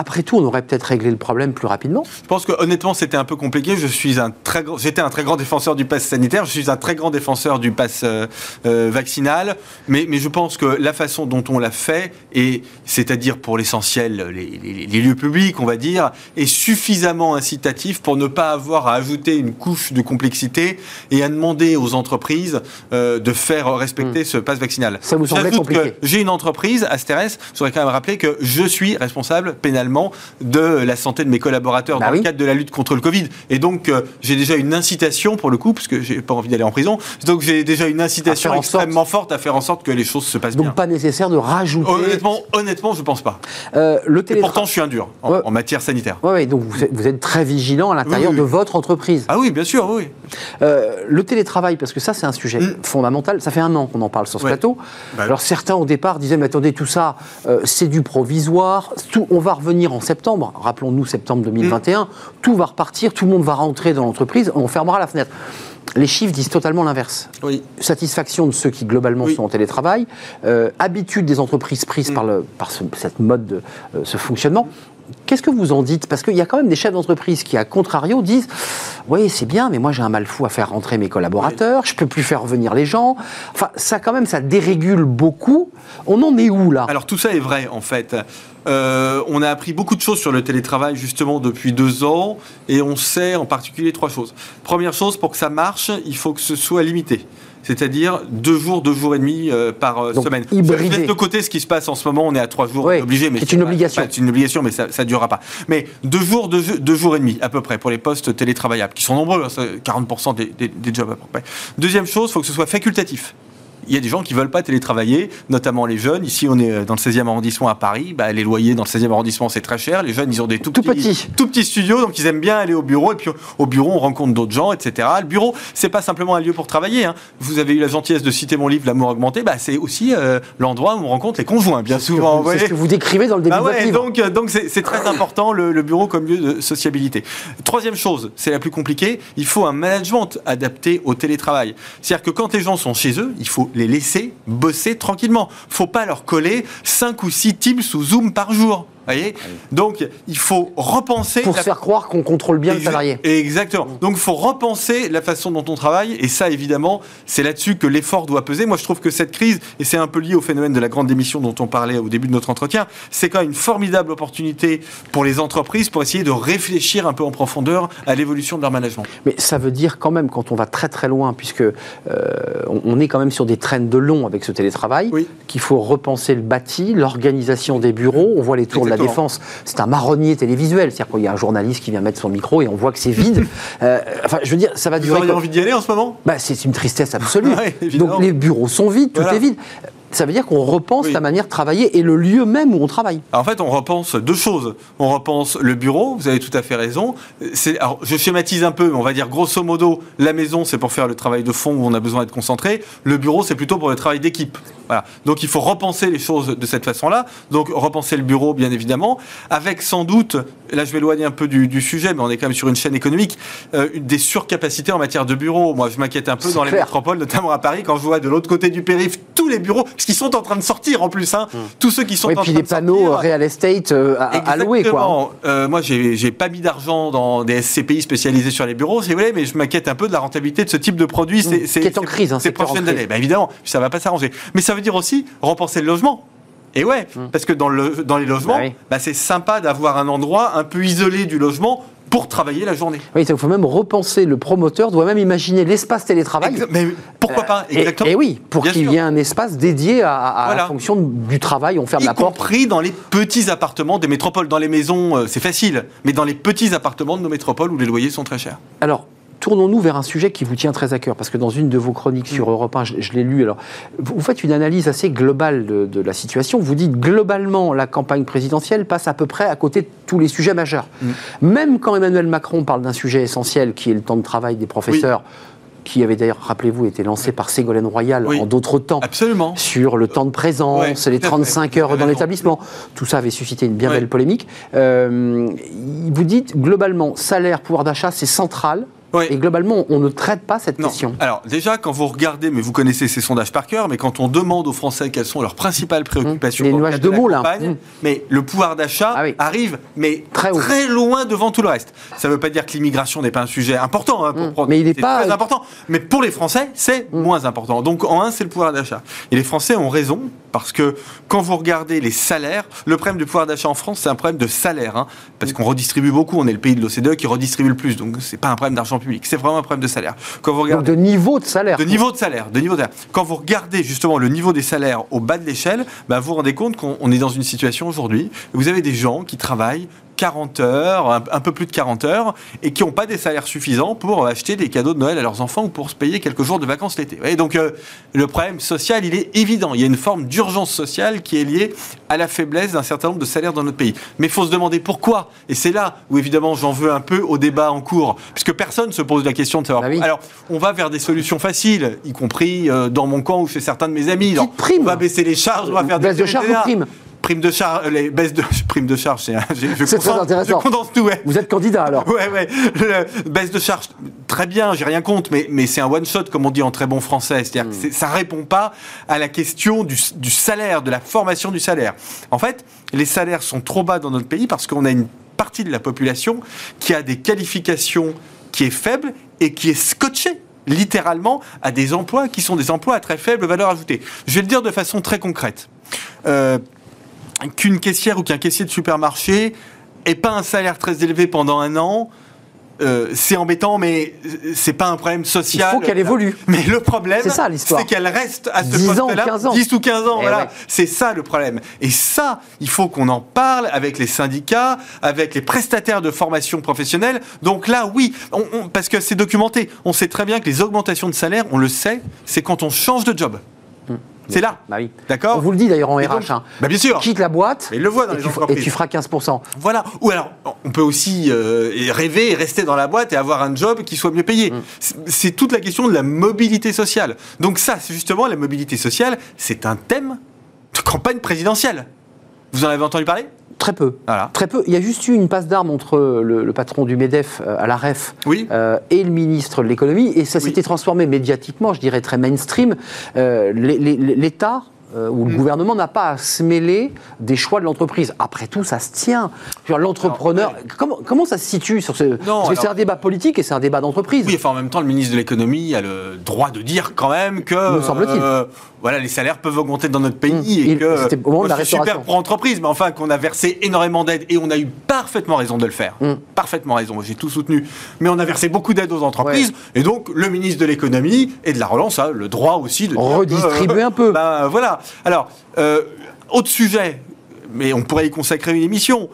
Après tout, on aurait peut-être réglé le problème plus rapidement. Je pense que honnêtement, c'était un peu compliqué. Je suis un très grand, j'étais un très grand défenseur du pass sanitaire. Je suis un très grand défenseur du pass euh, euh, vaccinal. Mais, mais je pense que la façon dont on l'a fait, et c'est-à-dire pour l'essentiel les, les- les lieux publics, on va dire, est suffisamment incitatif pour ne pas avoir à ajouter une couche de complexité et à demander aux entreprises euh, de faire respecter ce pass vaccinal. Hmm. Ça vous semblait compliqué que J'ai une entreprise, Asteres. Je voudrais quand même rappeler que je suis responsable pénalement de la santé de mes collaborateurs Bah dans oui. le cadre de la lutte contre le Covid. Et donc, euh, j'ai déjà une incitation pour le coup, parce que j'ai pas envie d'aller en prison. Donc, j'ai déjà une incitation sorte. extrêmement forte à faire en sorte que les choses se passent Donc bien. pas nécessaire de rajouter. Honnêtement, honnêtement, je pense pas. Euh, le Et pourtant, je suis un dur en, Ouais. en matière sanitaire. Ouais, donc vous êtes, vous êtes très vigilant à l'intérieur Oui, de oui. votre entreprise. Ah oui, bien sûr, oui. Euh, le télétravail, parce que ça c'est un sujet Mm. fondamental, ça fait un an qu'on en parle sur ce Ouais. plateau. Bah, Alors certains au départ disaient, mais attendez, tout ça, euh, c'est du provisoire, tout, on va revenir en septembre, rappelons-nous septembre 2021, Mm. tout va repartir, tout le monde va rentrer dans l'entreprise, on fermera la fenêtre. Les chiffres disent totalement l'inverse. Oui. Satisfaction de ceux qui globalement Oui. sont en télétravail, euh, habitude des entreprises prises Mm. par, le, par ce- cette mode, de, euh, ce fonctionnement. Qu'est-ce que vous en dites? Parce qu'il y a quand même des chefs d'entreprise qui, à contrario, disent Oui, c'est bien, mais moi j'ai un mal fou à faire rentrer mes collaborateurs, je peux plus faire venir les gens. Enfin, ça, quand même, ça dérégule beaucoup. On en est où là? Alors tout ça est vrai en fait. Euh, on a appris beaucoup de choses sur le télétravail justement depuis deux ans et on sait en particulier trois choses. Première chose, pour que ça marche, il faut que ce soit limité. C'est-à-dire deux jours, deux jours et demi euh, par euh, Donc, semaine. hybridé. Je laisse de côté ce qui se passe en ce moment. On est à trois jours Ouais, obligé, mais c'est une pas- obligation. C'est une obligation, mais ça, ça durera pas. Mais deux jours, deux, deux jours et demi à peu près pour les postes télétravaillables, qui sont nombreux, hein, c'est 40% des, des- des jobs à peu près. Deuxième chose, il faut que ce soit facultatif. Il y a des gens qui veulent pas télétravailler, notamment les jeunes. Ici, on est euh, dans le 16e arrondissement à Paris. Bah, les loyers dans le 16e arrondissement, c'est très cher. Les jeunes, ils ont des tout, Tout petits, tout petits studios, donc ils aiment bien aller au bureau. Et puis au bureau, on rencontre d'autres gens, etc. Le bureau, c'est pas simplement un lieu pour travailler. hein. Vous avez eu la gentillesse de citer mon livre L'amour augmenté. Bah, c'est aussi euh, l'endroit où on rencontre les conjoints, bien souvent. C'est ce que vous décrivez dans le début Bah de votre livre. donc euh, donc c'est très important le, le bureau comme lieu de sociabilité. Troisième chose, c'est la plus compliquée, il faut un management adapté au télétravail. C'est-à-dire que quand les gens sont chez eux, il faut les laisser bosser tranquillement. Faut pas leur coller 5 ou 6 Teams ou Zoom par jour. Voyez Donc il faut repenser Pour la se faire croire qu'on contrôle bien le Exa- salarié. Exactement. Donc il faut repenser la façon dont on travaille et ça évidemment c'est là-dessus que l'effort doit peser. Moi je trouve que cette crise et c'est un peu lié au phénomène de la grande démission dont on parlait au début de notre entretien, c'est quand même une formidable opportunité pour les entreprises pour essayer de réfléchir un peu en profondeur à l'évolution de leur management. Mais ça veut dire quand même, quand on va très très loin, puisque euh, on, est quand même sur des traînes de long avec ce télétravail, Oui. qu'il faut repenser le bâti, l'organisation des bureaux. On voit les tours de la Exactement. défense, c'est un marronnier télévisuel, c'est-à-dire qu'il y a un journaliste qui vient mettre son micro et on voit que c'est vide. [laughs] Euh, enfin, je veux dire, ça va Vous durer. auriez quoi envie d'y aller en ce moment? Bah, c'est une tristesse absolue. Ouais, évidemment. Donc les bureaux sont vides, tout Voilà. est vide. Ça veut dire qu'on repense Oui. la manière de travailler et le lieu même où on travaille. Alors, en fait, on repense deux choses. On repense le bureau, vous avez tout à fait raison. Alors, je schématise un peu, mais on va dire grosso modo, la maison, c'est pour faire le travail de fond où on a besoin d'être concentré. Le bureau, c'est plutôt pour le travail d'équipe. Voilà. Donc, il faut repenser les choses de cette façon-là. Donc, repenser le bureau, bien évidemment, avec sans doute, là, je m'éloigne un peu du, du sujet, mais on est quand même sur une chaîne économique, euh, des surcapacités en matière de bureaux. Moi, je m'inquiète un peu dans les métropoles, notamment à Paris, quand je vois de l'autre côté du périph' tous les bureaux, parce qu'ils sont en train de sortir en plus, hein. Tous ceux qui sont Et en puis train les de panneaux sortir. euh, real estate euh, à, à louer, quoi. Exactement. Euh, moi, j'ai pas mis d'argent dans des SCPI spécialisés sur les bureaux, si vous voulez, mais je m'inquiète un peu de la rentabilité de ce type de produit. C'est, c'est- Qui est en crise, un Ces prochaines années. Bah, évidemment, ça va pas s'arranger. Mais ça veut dire aussi repenser le logement. Et ouais, parce que dans, le, dans les logements, Bah oui. bah, c'est sympa d'avoir un endroit un peu isolé du logement pour travailler la journée. Oui, il faut même repenser, le promoteur doit même imaginer l'espace télétravail. Exa- mais pourquoi pas Et- Exactement. Et, oui, pour qu'il y ait un espace dédié à, à- à Voilà. la fonction du travail, on ferme y la porte. compris dans les petits appartements des métropoles. Dans les maisons, euh, c'est facile, mais dans les petits appartements de nos métropoles où les loyers sont très chers. Alors, tournons-nous vers un sujet qui vous tient très à cœur, parce que dans une de vos chroniques sur Europe 1, je, je l'ai lu, alors, vous, faites une analyse assez globale de, de la situation. Vous dites globalement, la campagne présidentielle passe à peu près à côté de tous les sujets majeurs. Même quand Emmanuel Macron parle d'un sujet essentiel qui est le temps de travail des professeurs, qui avait d'ailleurs, rappelez-vous, été lancé par Ségolène Royal Oui. en d'autres temps. Absolument. Sur le temps de présence, Ouais, les tout à fait. 35 heures dans l'établissement. Tout ça avait suscité une bien Ouais. belle polémique. Euh, vous dites, globalement, salaire, pouvoir d'achat, c'est central. Et globalement, on ne traite pas cette Non. question. Alors déjà, quand vous regardez, mais vous connaissez ces sondages par cœur, mais quand on demande aux Français quelles sont leurs principales préoccupations, Mmh. Dans le cadre de la mots, là. campagne, Mmh. mais le pouvoir d'achat Ah oui. arrive, mais Très loin devant tout le reste. Ça ne veut pas dire que l'immigration n'est pas un sujet important hein, pour Mmh. prendre. Mais il est c'est pas- Mmh. très important. Mais pour les Français, c'est moins important. Donc en un, c'est le pouvoir d'achat. Et les Français ont raison parce que quand vous regardez les salaires, le problème du pouvoir d'achat en France, c'est un problème de salaire, hein, parce qu'on redistribue beaucoup. On est le pays de l'OCDE qui redistribue le plus, donc c'est pas un problème d'argent public. C'est vraiment un problème de salaire. Quand vous Donc regardez de niveau de salaire. de niveau de salaire, de niveau de salaire. Quand vous regardez justement le niveau des salaires au bas de l'échelle, bah, vous vous rendez compte qu'on on est dans une situation aujourd'hui où vous avez des gens qui travaillent 40 heures, un, un peu plus de 40 heures, et qui n'ont pas des salaires suffisants pour acheter des cadeaux de Noël à leurs enfants ou pour se payer quelques jours de vacances l'été. Voyez, donc euh, le problème social, il est évident. Il y a une forme d'urgence sociale qui est liée à la faiblesse d'un certain nombre de salaires dans notre pays. Mais il faut se demander pourquoi. Et c'est là où évidemment j'en veux un peu au débat en cours, puisque personne ne se pose la question de savoir. Bah oui. Alors, on va vers des solutions faciles, y compris euh, dans mon camp ou chez certains de mes amis. Alors, prime. On va baisser les charges, on va faire Baisse des de charge PDA. ou prime Prime de charge, les baisses de [laughs] prime de charge, c'est, je, je condense tout, ouais. Vous êtes candidat alors [laughs] Ouais, ouais. Le- baisse de charge, très bien, j'ai rien contre, mais, mais c'est un one-shot, comme on dit en très bon français. C'est-à-dire Hmm. que c'est- ça répond pas à la question du, du salaire, de la formation du salaire. En fait, les salaires sont trop bas dans notre pays parce qu'on a une partie de la population qui a des qualifications qui est faible et qui est scotchée littéralement à des emplois qui sont des emplois à très faible valeur ajoutée. Je vais le dire de façon très concrète. Euh, qu'une caissière ou qu'un caissier de supermarché ait pas un salaire très élevé pendant un an, euh, c'est embêtant, mais c'est pas un problème social. Il faut qu'elle évolue. [laughs] Mais le problème, C'est qu'elle reste à ce 10 ans, poste-là 15 ans. 10 ou 15 ans. Eh voilà. ouais. C'est ça le problème. Et ça, il faut qu'on en parle avec les syndicats, avec les prestataires de formation professionnelle. Donc là, oui, on- on- parce que c'est documenté. On sait très bien que les augmentations de salaire, on le sait, c'est quand on change de job. C'est là. Bah oui. D'accord On vous le dit d'ailleurs en RH. donc- hein. Bah, bien sûr. Quitte la boîte Mais il le voit dans et, les tu, entreprises. et tu feras 15%. Voilà. Ou alors, on peut aussi euh, rêver et rester dans la boîte et avoir un job qui soit mieux payé. Mm. C'est- C'est toute la question de la mobilité sociale. Donc ça, c'est justement la mobilité sociale, c'est un thème de campagne présidentielle. Vous en avez entendu parler? Très peu. Voilà. Très peu. Il y a juste eu une passe d'armes entre le, le patron du MEDEF euh, à la REF Oui. euh, et le ministre de l'économie, et ça Oui. s'était transformé médiatiquement, je dirais très mainstream. Euh, L'État euh, ou le Mm. gouvernement n'a pas à se mêler des choix de l'entreprise. Après tout, ça se tient. L'entrepreneur, comment, comment ça se situe sur ce... Parce que c'est un débat politique et c'est un débat d'entreprise. Oui, enfin en même temps, le ministre de l'économie a le droit de dire quand même que Me semble-t-il. euh, voilà, les salaires peuvent augmenter dans notre pays Mmh. et que c'était au moment de la c'est super pour entreprise, mais enfin qu'on a versé énormément d'aides et on a eu parfaitement raison de le faire. Mmh. Parfaitement raison, j'ai tout soutenu. Mais on a versé beaucoup d'aides aux entreprises et donc le ministre de l'économie et de la relance a le droit aussi de Redistribuer un peu. [laughs] ben, voilà. Alors, euh, autre sujet, mais on pourrait y consacrer une émission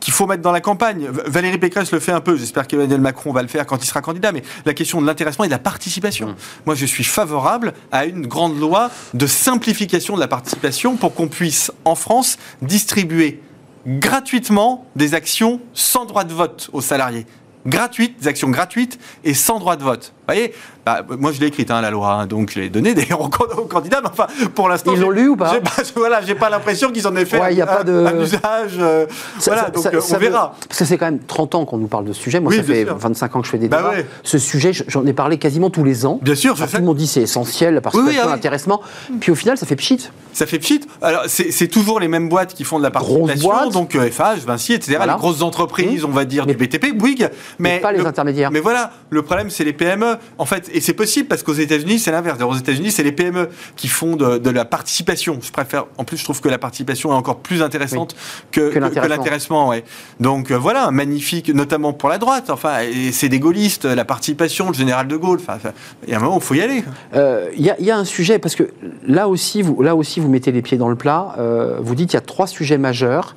qu'il faut mettre dans la campagne. Valérie Pécresse le fait un peu, j'espère qu'Emmanuel Macron va le faire quand il sera candidat, mais la question de l'intéressement et de la participation. Mmh. Moi, je suis favorable à une grande loi de simplification de la participation pour qu'on puisse, en France, distribuer gratuitement des actions sans droit de vote aux salariés. Gratuites, des actions gratuites et sans droit de vote. Vous voyez Bah, Moi, je l'ai écrite, hein, la loi, hein, donc je l'ai donnée d'ailleurs aux, [laughs] aux candidats, mais enfin, pour l'instant. Ils l'ont lu ou pas [laughs] Voilà, j'ai pas l'impression qu'ils en aient fait Ouais, y a un, pas de- un usage. euh, Ça- voilà, ça- donc ça- euh, on veut- verra. Parce que c'est quand même 30 ans qu'on nous parle de ce sujet. Moi, Oui, ça fait sûr. 25 ans que je fais des Bah débats. ouais. Ce sujet, j'en ai parlé quasiment tous les ans. Bien sûr, je tout le monde dit c'est essentiel, Oui, participation, oui, ah oui. Puis au final, ça fait pchit. Ça fait pchit. Alors, c'est toujours les mêmes boîtes qui font de la participation, donc euh, FH, Vinci, etc. Voilà. Les grosses entreprises, on va dire, Mais- du BTP, Bouygues. Mais, pas les le- intermédiaires. Mais voilà, le problème, c'est les PME. En fait, et c'est possible parce qu'aux États-Unis, c'est l'inverse. Aux États-Unis, c'est les PME qui font de, de la participation. Je préfère. En plus, je trouve que la participation est encore plus intéressante que, Que que- l'intéressement. Ouais. Donc euh, voilà, magnifique, notamment pour la droite. Enfin, c'est des gaullistes, la participation, le général de Gaulle. Enfin, il y a un moment, il faut y aller. Euh, Il y, a- il y a un sujet, parce que là aussi, vous, là aussi, vous mettez les pieds dans le plat. Euh, vous dites qu'il y a trois sujets majeurs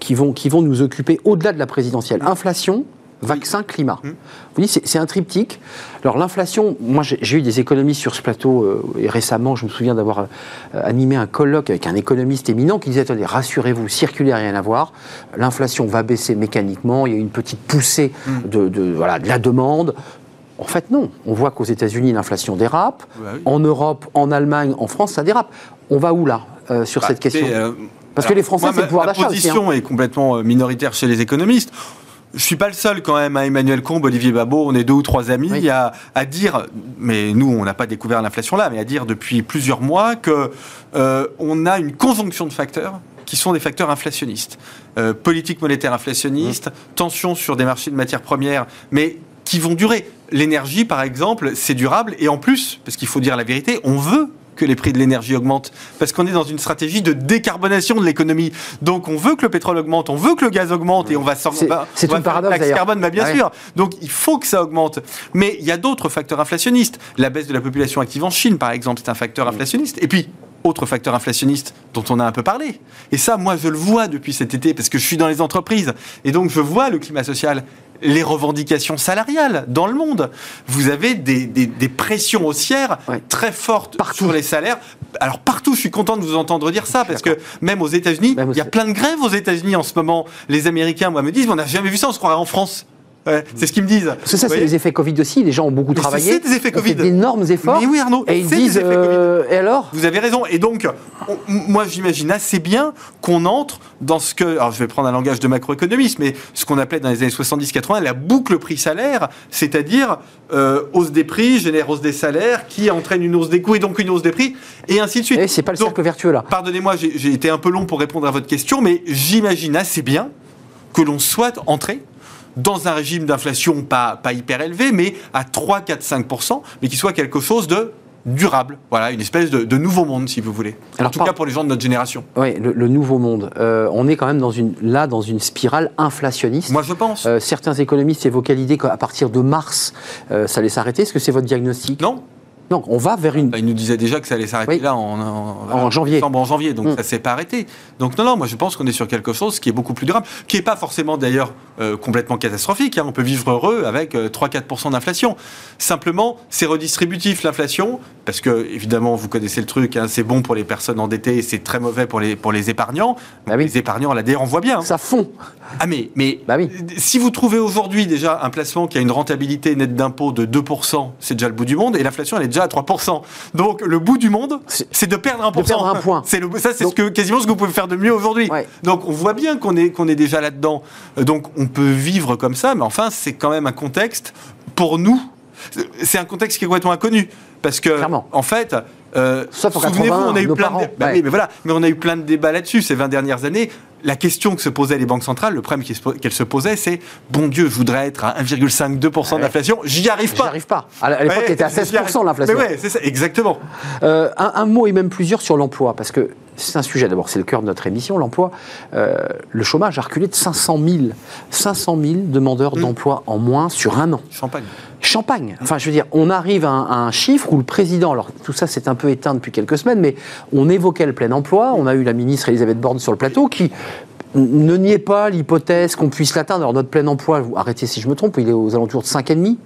qui, vont, qui vont nous occuper au-delà de la présidentielle. Inflation, vaccin, climat. Mmh. Vous dites, c'est- un triptyque. Alors l'inflation, moi j'ai eu des économistes sur ce plateau, euh, et récemment, je me souviens d'avoir euh, animé un colloque avec un économiste éminent qui disait, attendez, rassurez-vous, circulaire, rien à voir. L'inflation va baisser mécaniquement, il y a une petite poussée Mmh. de, de- voilà, de la demande En fait, non. On voit qu'aux États-Unis, l'inflation dérape. Bah oui. En Europe, en Allemagne, en France, ça dérape. On va où là euh, sur Bah, cette question? Parce que les Français, c'est le pouvoir d'achat aussi. hein. position est complètement minoritaire chez les économistes. Je suis pas le seul quand même, à Emmanuel Combe, Olivier Babot, on est deux ou trois amis Oui. à, à dire, mais nous on n'a pas découvert l'inflation là, mais à dire depuis plusieurs mois que euh, on a une conjonction de facteurs qui sont des facteurs inflationnistes. Euh, politique monétaire inflationniste, Mmh. tension sur des marchés de matières premières, mais qui vont durer. L'énergie, par exemple, c'est durable, et en plus, parce qu'il faut dire la vérité, on veut que les prix de l'énergie augmentent, parce qu'on est dans une stratégie de décarbonation de l'économie. Donc on veut que le pétrole augmente, on veut que le gaz augmente, et on va sortir. c'est tout paradoxe, taxe carbone, bah, bien Ouais. sûr. Donc il faut que ça augmente. Mais il y a d'autres facteurs inflationnistes. La baisse de la population active en Chine, par exemple, c'est un facteur inflationniste. Et puis, autre facteur inflationniste dont on a un peu parlé. Et ça, moi, je le vois depuis cet été parce que je suis dans les entreprises. Et donc, je vois le climat social. Les revendications salariales dans le monde. Vous avez des, des- des pressions haussières Ouais. très fortes Partout. sur les salaires. Alors partout, je suis content de vous entendre dire ça parce que même aux États-Unis, il y a plein de grèves aux États-Unis en ce moment. Les Américains, moi, me disent, on n'a jamais vu ça, on se croirait en France. Ouais, c'est ce qu'ils me disent. Parce que ça, c'est les effets Covid aussi. Les gens ont beaucoup Mais travaillé. c'est des effets ont fait Covid. d'énormes efforts. Mais oui, Arnaud, Et ils c'est des disent. effets Covid. euh, et alors? Vous avez raison. Et donc, on- moi, j'imagine assez bien qu'on entre dans ce que, alors je vais prendre un langage de macroéconomiste, mais ce qu'on appelait dans les années 70-80 la boucle prix-salaire, c'est-à-dire euh, hausse des prix génère hausse des salaires, qui entraîne une hausse des coûts et donc une hausse des prix, et ainsi de suite. Eh, C'est pas le Donc, cercle vertueux là. Pardonnez-moi, j'ai j'ai été un peu long pour répondre à votre question, mais j'imagine assez bien que l'on souhaite entrer dans un régime d'inflation pas, pas hyper élevé, mais à 3, 4, 5%, mais qui soit quelque chose de durable. Voilà, une espèce de, de nouveau monde, si vous voulez. Alors, en tout par- cas pour les gens de notre génération. Oui, le, le nouveau monde. Euh, on est quand même dans une, là dans une spirale inflationniste. Moi, je pense. Euh, certains économistes évoquaient l'idée qu'à partir de mars, euh, ça allait s'arrêter. Est-ce que c'est votre diagnostic? Non Non, on va vers une. Bah, Il nous disait déjà que ça allait s'arrêter Oui. là en, en, En janvier. décembre, en janvier, donc Mm. ça s'est pas arrêté. Donc non, non, moi je pense qu'on est sur quelque chose qui est beaucoup plus durable, qui n'est pas forcément d'ailleurs euh, complètement catastrophique. hein. On peut vivre heureux avec euh, 3-4% d'inflation. Simplement, c'est redistributif l'inflation, parce que évidemment, vous connaissez le truc, hein, c'est bon pour les personnes endettées et c'est très mauvais pour les, pour les épargnants. Bah oui. Les épargnants, là d'ailleurs, on voit bien. hein. Ça fond. Ah mais, mais Bah oui. si vous trouvez aujourd'hui déjà un placement qui a une rentabilité nette d'impôt de 2%, c'est déjà le bout du monde, et l'inflation elle est déjà à 3%. Donc le bout du monde, C'est- de perdre 1%. de perdre un point. C'est le, ça c'est ce que, quasiment ce que vous pouvez faire de mieux aujourd'hui. Ouais. Donc on voit bien qu'on est, qu'on est déjà là-dedans. Euh, Donc on peut vivre comme ça, mais enfin c'est quand même un contexte, pour nous, c'est un contexte qui est complètement inconnu. Parce que, Clairement. en fait, euh, souvenez-vous, 80, on a eu nos plein parents, de, bah ouais. mais voilà, mais on a eu plein de débats là-dessus ces 20 dernières années. La question que se posaient les banques centrales, le problème qu'elles se posaient, c'est bon Dieu, je voudrais être à 1,5-2% Ouais. d'inflation, j'y arrive J'y pas. arrive pas. À l'époque, Ouais, était à j'y arrive. 16% l'inflation. Mais ouais, c'est ça, exactement. Euh, un, un mot et même plusieurs sur l'emploi, parce que c'est un sujet, d'abord, c'est le cœur de notre émission, l'emploi. Euh, le chômage a reculé de 500 000, 500 000 demandeurs Mm. d'emploi en moins sur un an. Champagne. Champagne. Enfin, je veux dire, on arrive à un, à un chiffre où le président, alors tout ça c'est un peu éteint depuis quelques semaines, mais on évoquait le plein emploi. On a eu la ministre Elisabeth Borne sur le plateau qui ne niait pas l'hypothèse qu'on puisse l'atteindre. Alors notre plein emploi, vous arrêtez si je me trompe, il est aux alentours de 5,5.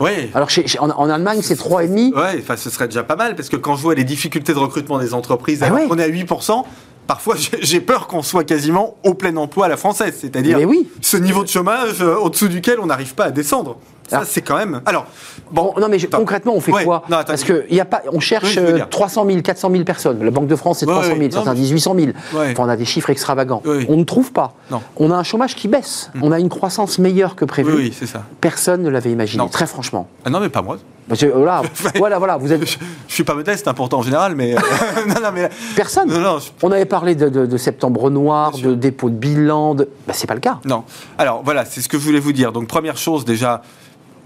Ouais. Alors chez- chez- en, en Allemagne, c'est 3,5. Ouais, enfin, ce serait déjà pas mal, parce que quand je vois les difficultés de recrutement des entreprises, Ah alors ouais. qu'on est à 8%, parfois j'ai- peur qu'on soit quasiment au plein emploi à la française, c'est-à-dire oui. ce niveau de chômage euh, au-dessous duquel on n'arrive pas à descendre. Ça, c'est quand même. Alors, bon, non mais je- concrètement, on fait Ouais, quoi non, attends. Parce que y a pas, on Oui, cherche dire. 300 000, 400 000 personnes. La Banque de France, c'est Ouais, 300 000, ouais, certains non, disent 800 000. Ouais. Enfin, on a des chiffres extravagants. Oui. On ne trouve pas. Non. Hmm. On a un chômage qui baisse. On a une croissance meilleure que prévu. oui, oui, c'est ça. Personne ne l'avait imaginé, Non. très franchement. Ah non, mais pas moi. Voilà, [laughs] voilà, voilà, vous êtes Je, je suis pas modeste, hein, pourtant en général, mais. euh, [laughs] non, non, mais. personne. Non, je- On avait parlé de, de- de septembre noir, de dépôt de bilan, de... Bah, c'est pas le cas. Non. Alors voilà, c'est ce que je voulais vous dire. Donc première chose déjà,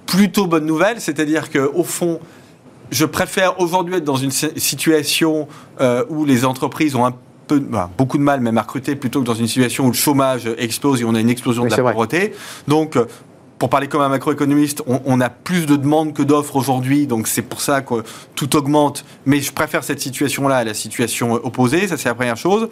plutôt bonne nouvelle, c'est-à-dire que au fond, je préfère aujourd'hui être dans une si- situation euh, où les entreprises ont un peu, bah, beaucoup de mal même à recruter plutôt que dans une situation où le chômage explose et on a une explosion Oui, de la pauvreté. Donc pour parler comme un macroéconomiste, on, on a plus de demandes que d'offres aujourd'hui, donc c'est pour ça que tout augmente. Mais je préfère cette situation-là à la situation euh, opposée, ça c'est la première chose.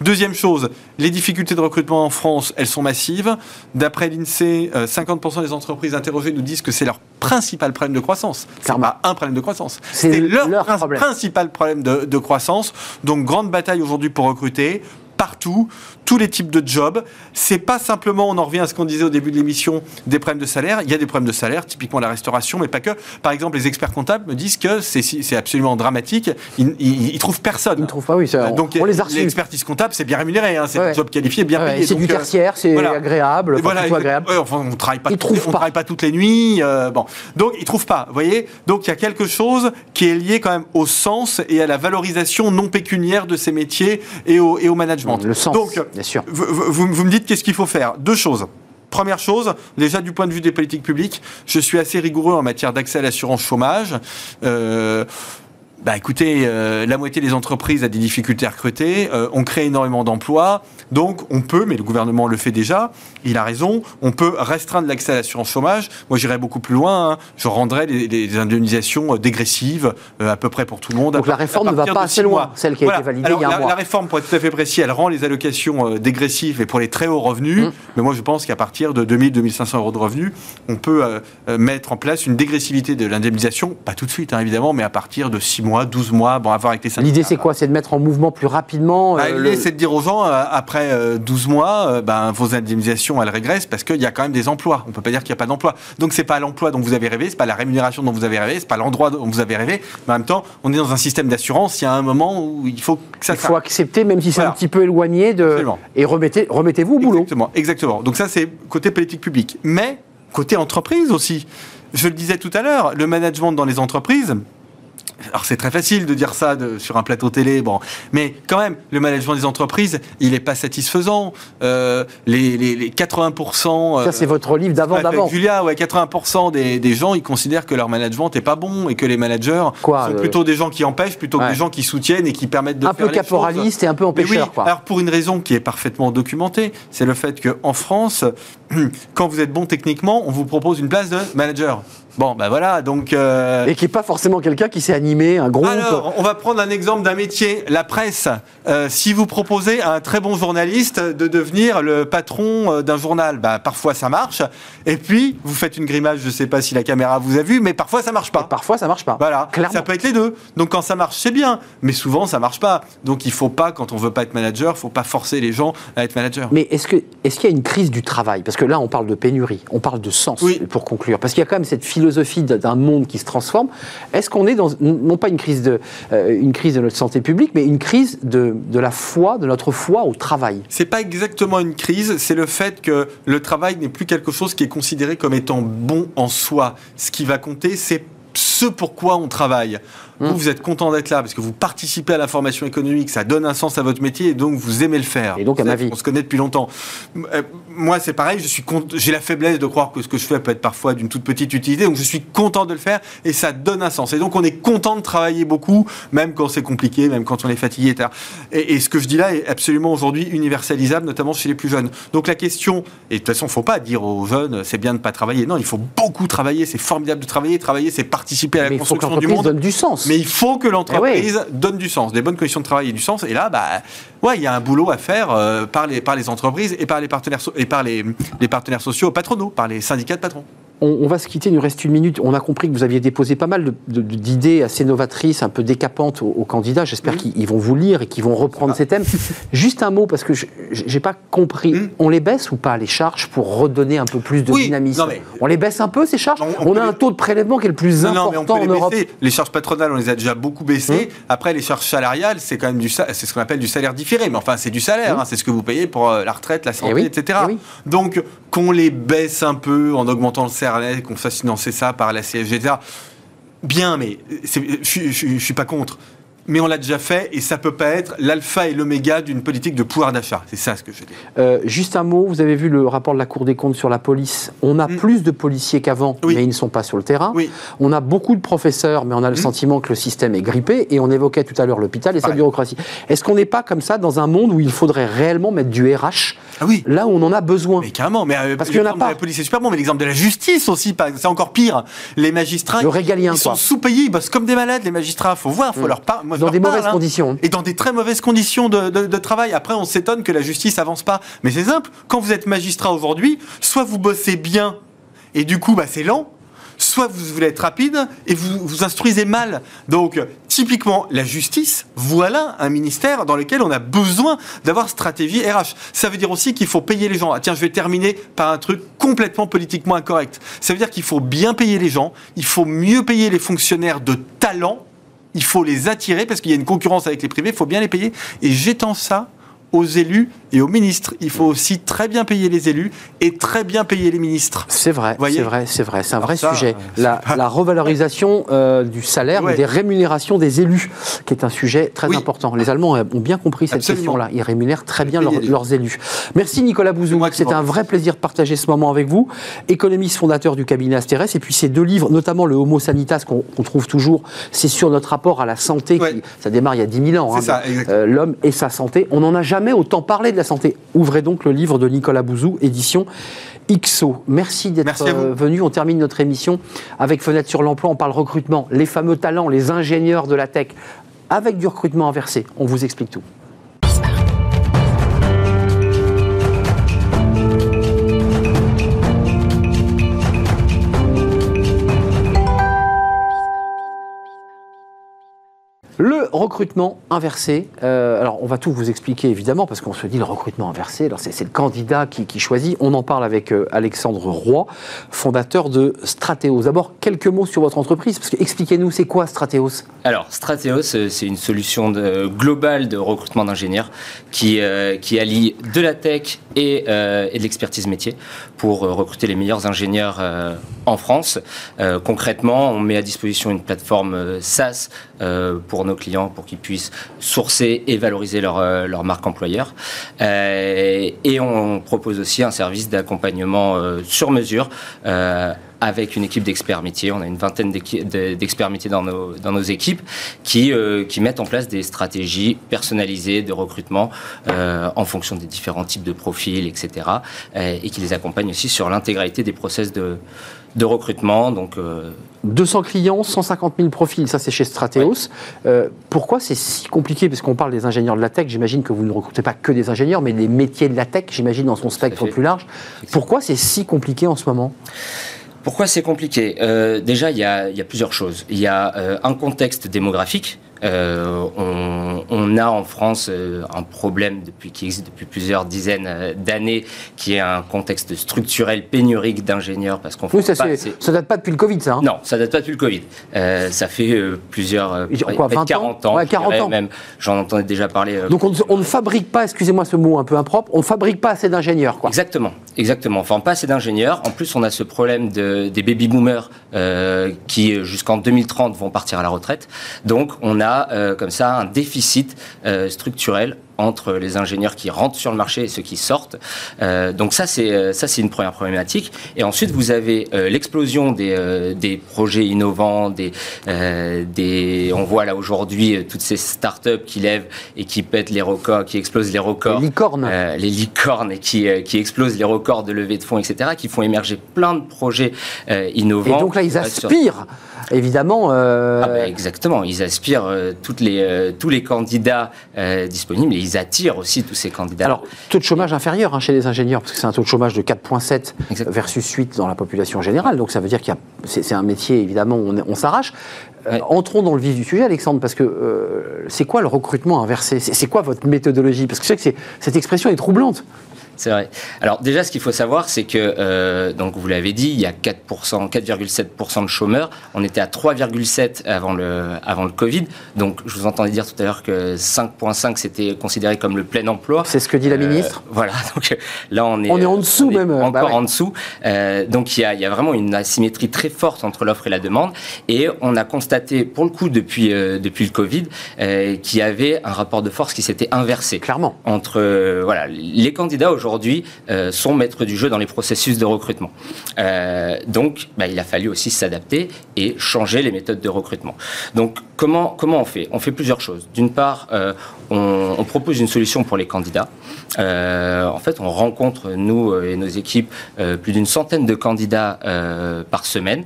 Deuxième chose, les difficultés de recrutement en France, elles sont massives. D'après l'INSEE, euh, 50% des entreprises interrogées nous disent que c'est leur principal problème de croissance. C'est pas un problème de croissance. C'est C'est leur, leur prin- problème. principal problème de, de croissance. Donc grande bataille aujourd'hui pour recruter partout. tous les types de jobs. C'est pas simplement, on en revient à ce qu'on disait au début de l'émission, des problèmes de salaire. Il y a des problèmes de salaire, typiquement la restauration, mais pas que. Par exemple, les experts comptables me disent que c'est absolument dramatique. Ils, ils, trouvent personne. Ils ne trouvent pas, oui. Ça, Donc, on les a L'expertise comptable, c'est bien rémunéré. Hein, c'est un job qualifié, bien payé. c'est du euh, tertiaire, c'est agréable. Voilà, agréable. enfin, on travaille pas. Ils trouvent on travaille pas toutes les nuits. Euh, bon, donc ils trouvent pas. Vous voyez. Donc il y a quelque chose qui est lié quand même au sens et à la valorisation non pécuniaire de ces métiers et au, et au management. Le sens. Donc, bien sûr vous, me dites qu'est-ce qu'il faut faire Deux choses. Première chose, déjà du point de vue des politiques publiques, je suis assez rigoureux en matière d'accès à l'assurance chômage. Euh, bah écoutez, euh, la moitié des entreprises a des difficultés à recruter, euh, on crée énormément d'emplois, donc on peut, mais le gouvernement le fait déjà, il a raison, on peut restreindre l'accès à l'assurance chômage. Moi j'irais beaucoup plus loin, hein. je rendrais les, indemnisations euh, dégressives à peu près pour tout le monde. Donc la réforme ne va pas assez loin, celle qui a été validée il y a la, un mois. La réforme, pour être tout à fait précis, elle rend les allocations dégressives et pour les très hauts revenus, mmh. mais moi je pense qu'à partir de 2000-2500 euros de revenus, on peut mettre en place une dégressivité de l'indemnisation, pas tout de suite hein, évidemment, mais à partir de 6 mois 12 mois, bon, à voir avec les syndicats. L'idée, c'est quoi? C'est de mettre en mouvement plus rapidement bah, euh, L'idée, c'est de dire aux gens, euh, après 12 euh, mois, ben, vos indemnisations, elles régressent parce qu'il y a quand même des emplois. On ne peut pas dire qu'il n'y a pas d'emploi. Donc, c'est pas l'emploi dont vous avez rêvé, c'est pas la rémunération dont vous avez rêvé, c'est pas l'endroit dont vous avez rêvé. Mais en même temps, on est dans un système d'assurance. Il y a un moment où il faut que ça. Il faut accepter, même si c'est un petit peu éloigné, de... et remettez, remettez-vous au boulot. Exactement, exactement. Donc, ça, c'est côté politique publique. Mais côté entreprise aussi. Je le disais tout à l'heure, le management dans les entreprises, alors c'est très facile de dire ça sur un plateau télé, bon, mais quand même, le management des entreprises, il n'est pas satisfaisant. Euh, les, 80%... ça c'est votre livre d'avant d'avant. Julia, ouais, 80% des, gens, ils considèrent que leur management n'est pas bon et que les managers sont euh, plutôt des gens qui empêchent plutôt que des gens qui soutiennent et qui permettent de un peu caporaliste et un peu empêcheur. Oui, Alors pour une raison qui est parfaitement documentée, c'est le fait qu'en France, [clears throat] quand vous êtes bon techniquement, on vous propose une place de manager. Bon, ben voilà, donc. Euh, et qui n'est pas forcément quelqu'un qui s'est animé un groupe. Alors, on va prendre un exemple d'un métier, la presse. Euh, si vous proposez à un très bon journaliste de devenir le patron euh, d'un journal, bah, parfois ça marche. Et puis, vous faites une grimace, je ne sais pas si la caméra vous a vu, mais parfois ça marche pas. Et parfois ça marche pas. Voilà, Clairement. ça peut être les deux. Donc quand ça marche, c'est bien, mais souvent ça marche pas. Donc il faut pas, quand on veut pas être manager, faut pas forcer les gens à être manager. Mais est-ce qu'il y a une crise du travail? Parce que là, on parle de pénurie, on parle de sens. Oui. Pour conclure, parce qu'il y a quand même cette philosophie philosophie d'un monde qui se transforme. Est-ce qu'on est dans, non pas une crise, de, euh, une crise de notre santé publique, mais une crise de, de la foi, de notre foi au travail? C'est pas exactement une crise, c'est le fait que le travail n'est plus quelque chose qui est considéré comme étant bon en soi. Ce qui va compter, c'est ce pourquoi on travaille. Vous, hmm. vous êtes content d'être là parce que vous participez à la formation économique, ça donne un sens à votre métier et donc vous aimez le faire. Et donc à ma vie. On se connaît depuis longtemps. Euh, moi, c'est pareil, je suis j'ai la faiblesse de croire que ce que je fais peut être parfois d'une toute petite utilité, donc je suis content de le faire et ça donne un sens. Et donc on est content de travailler beaucoup, même quand c'est compliqué, même quand on est fatigué, etc. Et, et ce que je dis là est absolument aujourd'hui universalisable, notamment chez les plus jeunes. Donc la question, et de toute façon, il ne faut pas dire aux jeunes, c'est bien de ne pas travailler. Non, il faut beaucoup travailler, c'est formidable de travailler. Travailler, c'est participer à la construction du monde. donne du sens. Mais il faut que l'entreprise eh donne du sens, des bonnes conditions de travail et du sens. Et là, bah, ouais, il y a un boulot à faire euh, par, les, par les entreprises et par les partenaires, et par les, les partenaires sociaux patronaux, par les syndicats de patrons on, va se quitter, il nous reste une minute. On a compris que vous aviez déposé pas mal d'idées assez novatrices, un peu décapantes aux, candidats. J'espère qu'ils vont vous lire et qu'ils vont reprendre ces thèmes. [laughs] Juste un mot, parce que je n'ai pas compris. Hmm. On les baisse ou pas, les charges, pour redonner un peu plus de dynamisme On les baisse un peu, ces charges On, a un taux de prélèvement qui est le plus important en Europe. Les charges patronales, on les a déjà beaucoup baissées. Hmm. Après, les charges salariales, c'est quand même du, c'est ce qu'on appelle du salaire différé. Mais enfin, c'est du salaire. Hmm. Hein. c'est ce que vous payez pour euh, la retraite, la eh santé, etc. Eh Donc, qu'on les baisse un peu en augmentant le salaire, qu'on fasse financer ça par la CSG, etc. Bien, mais je ne suis pas contre mais on l'a déjà fait et ça peut pas être l'alpha et l'oméga d'une politique de pouvoir d'achat. C'est ça ce que je dis. Euh, juste un mot, vous avez vu le rapport de la Cour des comptes sur la police. On a mm. plus de policiers qu'avant, mais ils ne sont pas sur le terrain. Oui. On a beaucoup de professeurs, mais on a le mm. sentiment que le système est grippé. Et on évoquait tout à l'heure l'hôpital et sa bureaucratie. Est-ce qu'on n'est pas comme ça dans un monde où il faudrait réellement mettre du RH ah oui. là où on en a besoin? Mais carrément. Mais euh, parce qu'il y en a pas. La police est super bon, mais l'exemple de la justice aussi, c'est encore pire. Les magistrats, le régalien, ils sont sous-payés, ils bossent comme des malades. Les magistrats, faut voir, faut mm. leur parler dans des mauvaises hein. conditions. Et dans des très mauvaises conditions de, travail. Après, on s'étonne que la justice avance pas. Mais c'est simple. Quand vous êtes magistrat aujourd'hui, soit vous bossez bien et du coup, bah, c'est lent soit vous voulez être rapide et vous vous instruisez mal. Donc, typiquement, la justice, voilà un ministère dans lequel on a besoin d'avoir stratégie RH. Ça veut dire aussi qu'il faut payer les gens. Ah, tiens, je vais terminer par un truc complètement politiquement incorrect. Ça veut dire qu'il faut bien payer les gens, il faut mieux payer les fonctionnaires de talent, il faut les attirer parce qu'il y a une concurrence avec les privés, il faut bien les payer. Et j'étends ça aux élus et aux ministres. Il faut aussi très bien payer les élus et très bien payer les ministres. C'est vrai, c'est vrai, c'est vrai, c'est un vrai sujet. La, revalorisation euh, du salaire des rémunérations des élus, qui est un sujet très important. Les Allemands ont bien compris cette question-là. Ils rémunèrent très bien leurs élus. Merci Nicolas Bouzou. C'est un vrai plaisir de partager ce moment avec vous. Économiste fondateur du cabinet Asterès et puis ces deux livres, notamment le Homo Sanitas qu'on trouve toujours, c'est sur notre rapport à la santé. Qui, ça démarre il y a 10 000 ans. Hein, euh, L'homme et sa santé. On n'en a jamais autant parlé de la santé. Ouvrez donc le livre de Nicolas Bouzou, édition XO. Merci d'être euh, venu. On termine notre émission avec Fenêtre sur l'emploi. On parle recrutement, les fameux talents, les ingénieurs de la tech, avec du recrutement inversé. On vous explique tout. Le recrutement inversé, euh, alors on va tout vous expliquer évidemment parce qu'on se dit le recrutement inversé, c'est le candidat qui, choisit. On en parle avec euh, Alexandre Roy, fondateur de Strateos. D'abord, quelques mots sur votre entreprise, parce que expliquez-nous, c'est quoi Strateos? Alors, Strateos, euh, c'est une solution globale de recrutement d'ingénieurs qui, qui allie de la tech et, et de l'expertise métier pour recruter les meilleurs ingénieurs en France. concrètement, on met à disposition une plateforme SaaS pour nos clients pour qu'ils puissent sourcer et valoriser leur, euh, leur marque employeur. Euh, et on propose aussi un service d'accompagnement euh, sur mesure avec une équipe d'experts métiers. On a une vingtaine d'experts métiers dans nos, dans nos équipes qui, qui mettent en place des stratégies personnalisées de recrutement en fonction des différents types de profils, etc. et qui les accompagnent aussi sur l'intégralité des process de, de recrutement. Donc, 200 clients, 150 000 profils, ça c'est chez Strateos. Euh, pourquoi c'est si compliqué? Parce qu'on parle des ingénieurs de la tech, j'imagine que vous ne recrutez pas que des ingénieurs, mais des métiers de la tech, j'imagine, dans son spectre plus large. Pourquoi c'est si compliqué en ce moment? Pourquoi c'est compliqué? Euh, Déjà, il y, a, plusieurs choses. Il y a euh, un contexte démographique euh, on, a en France euh, un problème depuis, qui existe depuis plusieurs dizaines euh, d'années, qui est un contexte structurel pénurique d'ingénieurs, parce qu'on oui, ça, ça date pas depuis le Covid, ça. Hein non, ça date pas depuis le Covid. ça fait plusieurs, quoi, 20 40 ans, 40 ans. même. J'en entendais déjà parler. Donc on, ne fabrique pas, excusez-moi ce mot un peu impropre, on ne fabrique pas assez d'ingénieurs, quoi. Exactement, exactement. Enfin, pas assez d'ingénieurs. En plus, on a ce problème de, des baby boomers qui jusqu'en 2030 vont partir à la retraite. Donc on a euh, comme ça un déficit euh, structurel entre les ingénieurs qui rentrent sur le marché et ceux qui sortent. Euh, donc ça c'est ça c'est une première problématique. Et ensuite vous avez l'explosion des, des projets innovants, des des on voit là aujourd'hui toutes ces startups qui lèvent et qui pètent les records, qui explosent les records. Les licornes. les licornes et qui qui explosent les records de levée de fonds, etc. Qui font émerger plein de projets innovants. Et donc là ils aspirent évidemment. Euh, ah bah, exactement, ils aspirent euh, toutes les, euh, tous les candidats disponibles et ils attirent aussi tous ces candidats. Alors, taux de chômage inférieur hein, chez les ingénieurs, parce que c'est un taux de chômage de 4,7 versus 8 dans la population générale, donc ça veut dire qu'il c'est un métier, évidemment, où on, s'arrache. entrons dans le vif du sujet, Alexandre, parce que c'est quoi le recrutement inversé? C'est quoi votre méthodologie? Parce que je sais que cette expression est troublante. C'est vrai. Alors déjà, ce qu'il faut savoir, c'est que, euh, donc vous l'avez dit, il y a 4%, 4,7% de chômeurs. On était à 3,7 avant le, avant le Covid. Donc je vous entendais dire tout à l'heure que 5,5 c'était considéré comme le plein emploi. C'est ce que dit la euh, ministre. voilà. [laughs] Donc là, on est, on est en dessous même. Bah encore en dessous. Euh, donc il y, a, il y, a, vraiment une asymétrie très forte entre l'offre et la demande. Et on a constaté, pour le coup, depuis, depuis le Covid, qu'il y avait un rapport de force qui s'était inversé. Clairement. Entre voilà, les candidats aujourd'hui aujourd'hui euh, sont maîtres du jeu dans les processus de recrutement. Euh, donc, bah, il a fallu aussi s'adapter et changer les méthodes de recrutement. Donc, comment, comment on fait? On fait plusieurs choses. D'une part, euh, on, propose une solution pour les candidats. en fait, on rencontre, nous et nos équipes, plus d'une centaine de candidats par semaine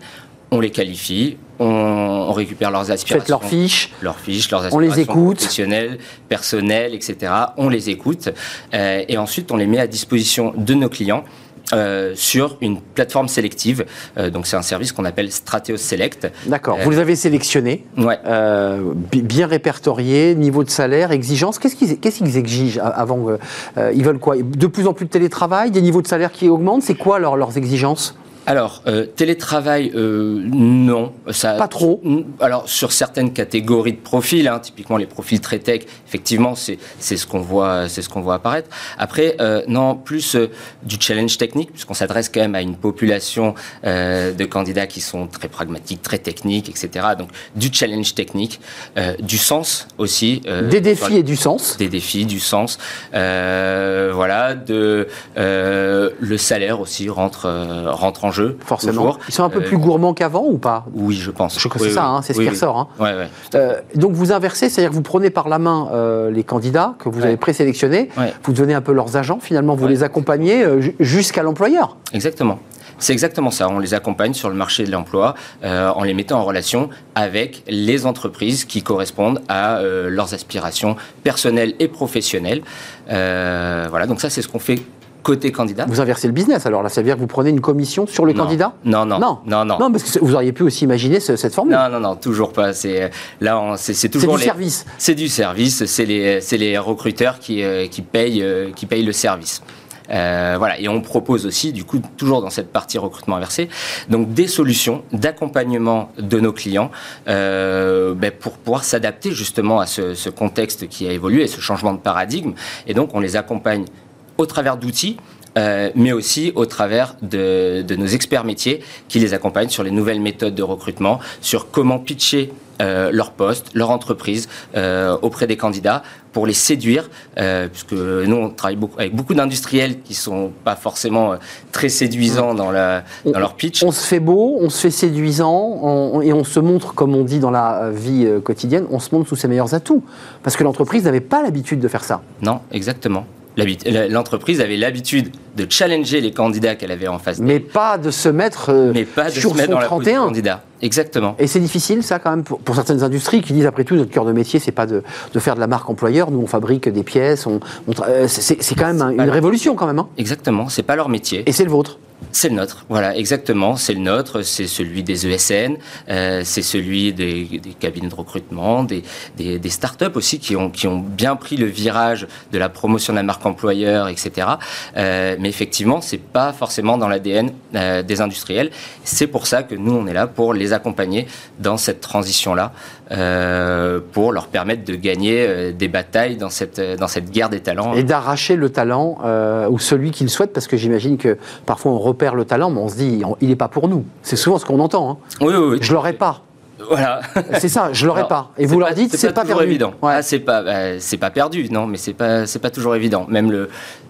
on les qualifie, on, récupère leurs aspirations. Faites leurs fiches. Leurs fiches, leurs aspirations on les écoute. professionnelles, personnelles, etc. On les écoute. Euh, et ensuite, on les met à disposition de nos clients euh, sur une plateforme sélective. Euh, donc c'est un service qu'on appelle Strateos Select. D'accord. Vous les avez sélectionnés, Ouais. bien répertoriés, niveau de salaire, exigences. Qu'est-ce qu'ils exigent avant Ils veulent quoi? De plus en plus de télétravail, des niveaux de salaire qui augmentent. C'est quoi leur- leurs exigences? Alors, euh, télétravail, euh, non. Ça, Pas trop. Alors, sur certaines catégories de profils, hein, typiquement les profils très tech, effectivement, c'est c'est ce qu'on voit, c'est ce qu'on voit apparaître. Après, euh, non, plus euh, du challenge technique, puisqu'on s'adresse quand même à une population euh, de candidats qui sont très pragmatiques, très techniques, etc. Donc, du challenge technique, euh, du sens aussi. euh, Des défis et du sens. des défis, du sens, euh, voilà, de euh, le salaire aussi rentre rentre en jeu Forcément. toujours. Ils sont un peu Euh, plus gourmands qu'avant ou pas? Oui, je pense. Je crois que Oui, c'est ça, oui. hein, c'est ce qui ressort. hein. Euh, donc vous inversez, c'est-à-dire que vous prenez par la main euh, les candidats que vous avez présélectionnés, vous devenez un peu leurs agents, finalement vous les accompagnez euh, ju- jusqu'à l'employeur. Exactement. C'est exactement ça. On les accompagne sur le marché de l'emploi euh, en les mettant en relation avec les entreprises qui correspondent à euh, leurs aspirations personnelles et professionnelles. Euh, voilà. Donc ça, c'est ce qu'on fait côté candidat. Vous inversez le business alors là, ça veut dire que vous prenez une commission sur le Non. candidat Non, non, Non. non, non. Non, parce que vous auriez pu aussi imaginer ce- cette formule. Non, non, non, toujours pas. C'est là, c'est toujours du les- service. C'est du service. C'est les, c'est les recruteurs qui, euh, qui payent, euh, qui payent le service. Euh, voilà, et on propose aussi, du coup, toujours dans cette partie recrutement inversé, donc des solutions d'accompagnement de nos clients euh, ben, pour pouvoir s'adapter justement à ce, ce contexte qui a évolué, ce changement de paradigme. Et donc, on les accompagne au travers d'outils, euh, mais aussi au travers de, de nos experts métiers qui les accompagnent sur les nouvelles méthodes de recrutement, sur comment pitcher euh, leur poste, leur entreprise euh, auprès des candidats pour les séduire, puisque nous on travaille beaucoup, avec beaucoup d'industriels qui sont pas forcément très séduisants dans, la, dans leur pitch. On se fait beau, on se fait séduisant on- et on se montre, comme on dit dans la vie quotidienne, on se montre sous ses meilleurs atouts. Parce que l'entreprise n'avait pas l'habitude de faire ça. Non, exactement. L'entreprise avait l'habitude de challenger les candidats qu'elle avait en face Mais pas de se mettre euh, mais pas de sur se mettre son dans la peau du 31. candidat. Exactement. Et c'est difficile, ça, quand même, pour, pour certaines industries qui disent, après tout, notre cœur de métier, c'est pas de, de faire de la marque employeur. Nous, on fabrique des pièces. On, on tra- euh, c'est quand même un- une révolution, quand même. hein. Exactement. C'est pas leur métier. Et c'est le vôtre. C'est le nôtre, voilà, exactement. C'est le nôtre, c'est celui des ESN, euh, c'est celui des, cabinets de recrutement, des, startups aussi qui ont, bien pris le virage de la promotion de la marque employeur, etc. Euh, mais effectivement, c'est pas forcément dans l'ADN euh, des industriels. C'est pour ça que nous, on est là pour les accompagner dans cette transition-là, euh, pour leur permettre de gagner euh, des batailles dans cette, dans cette guerre des talents. Et d'arracher le talent, euh, ou celui qui le souhaite, parce que j'imagine que parfois on repère le talent, mais on se dit, il n'est pas pour nous. C'est souvent ce qu'on entend. hein. Oui, oui, oui. Je l'aurai pas. Voilà. C'est ça, je l'aurais pas. Et vous leur dites, c'est pas, toujours perdu. évident. Ouais. Ah, c'est pas, bah, c'est pas perdu, non, mais c'est pas, c'est pas toujours évident. Même le,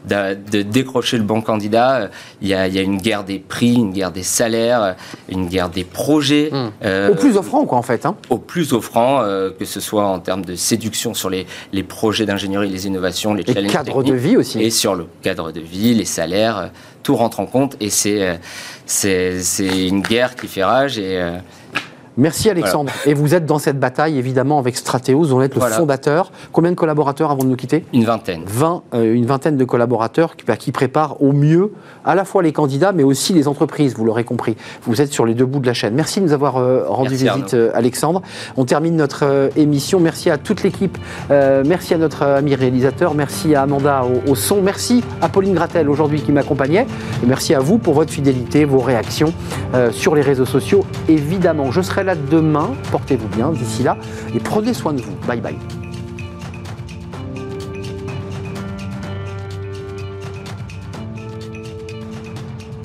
de, de décrocher le bon candidat, euh, il y y a une guerre des prix, une guerre des salaires, euh, une guerre des projets. Euh, Au plus offrant, quoi, en fait. hein. au plus offrant, euh, que ce soit en termes de séduction sur les, les projets d'ingénierie, les innovations, les Et challenges cadre de vie aussi. et sur le cadre de vie, les salaires, tout rentre en compte et c'est, c'est, c'est une guerre qui fait rage et Merci Alexandre. Et vous êtes dans cette bataille, évidemment, avec Strateos, dont vous êtes le Voilà. fondateur. Combien de collaborateurs avant de nous quitter? Une vingtaine. 20, euh, une vingtaine de collaborateurs qui, bah, qui préparent au mieux à la fois les candidats, mais aussi les entreprises, vous l'aurez compris. Vous êtes sur les deux bouts de la chaîne. Merci de nous avoir euh, rendu Merci, visite, euh, Alexandre. On termine notre émission. Merci à toute l'équipe. Merci à notre ami réalisateur. Merci à Amanda au, au son. Merci à Pauline Gratel aujourd'hui qui m'accompagnait. Et merci à vous pour votre fidélité, vos réactions sur les réseaux sociaux. Évidemment, je serai demain. Portez-vous bien d'ici là et prenez soin de vous. Bye bye.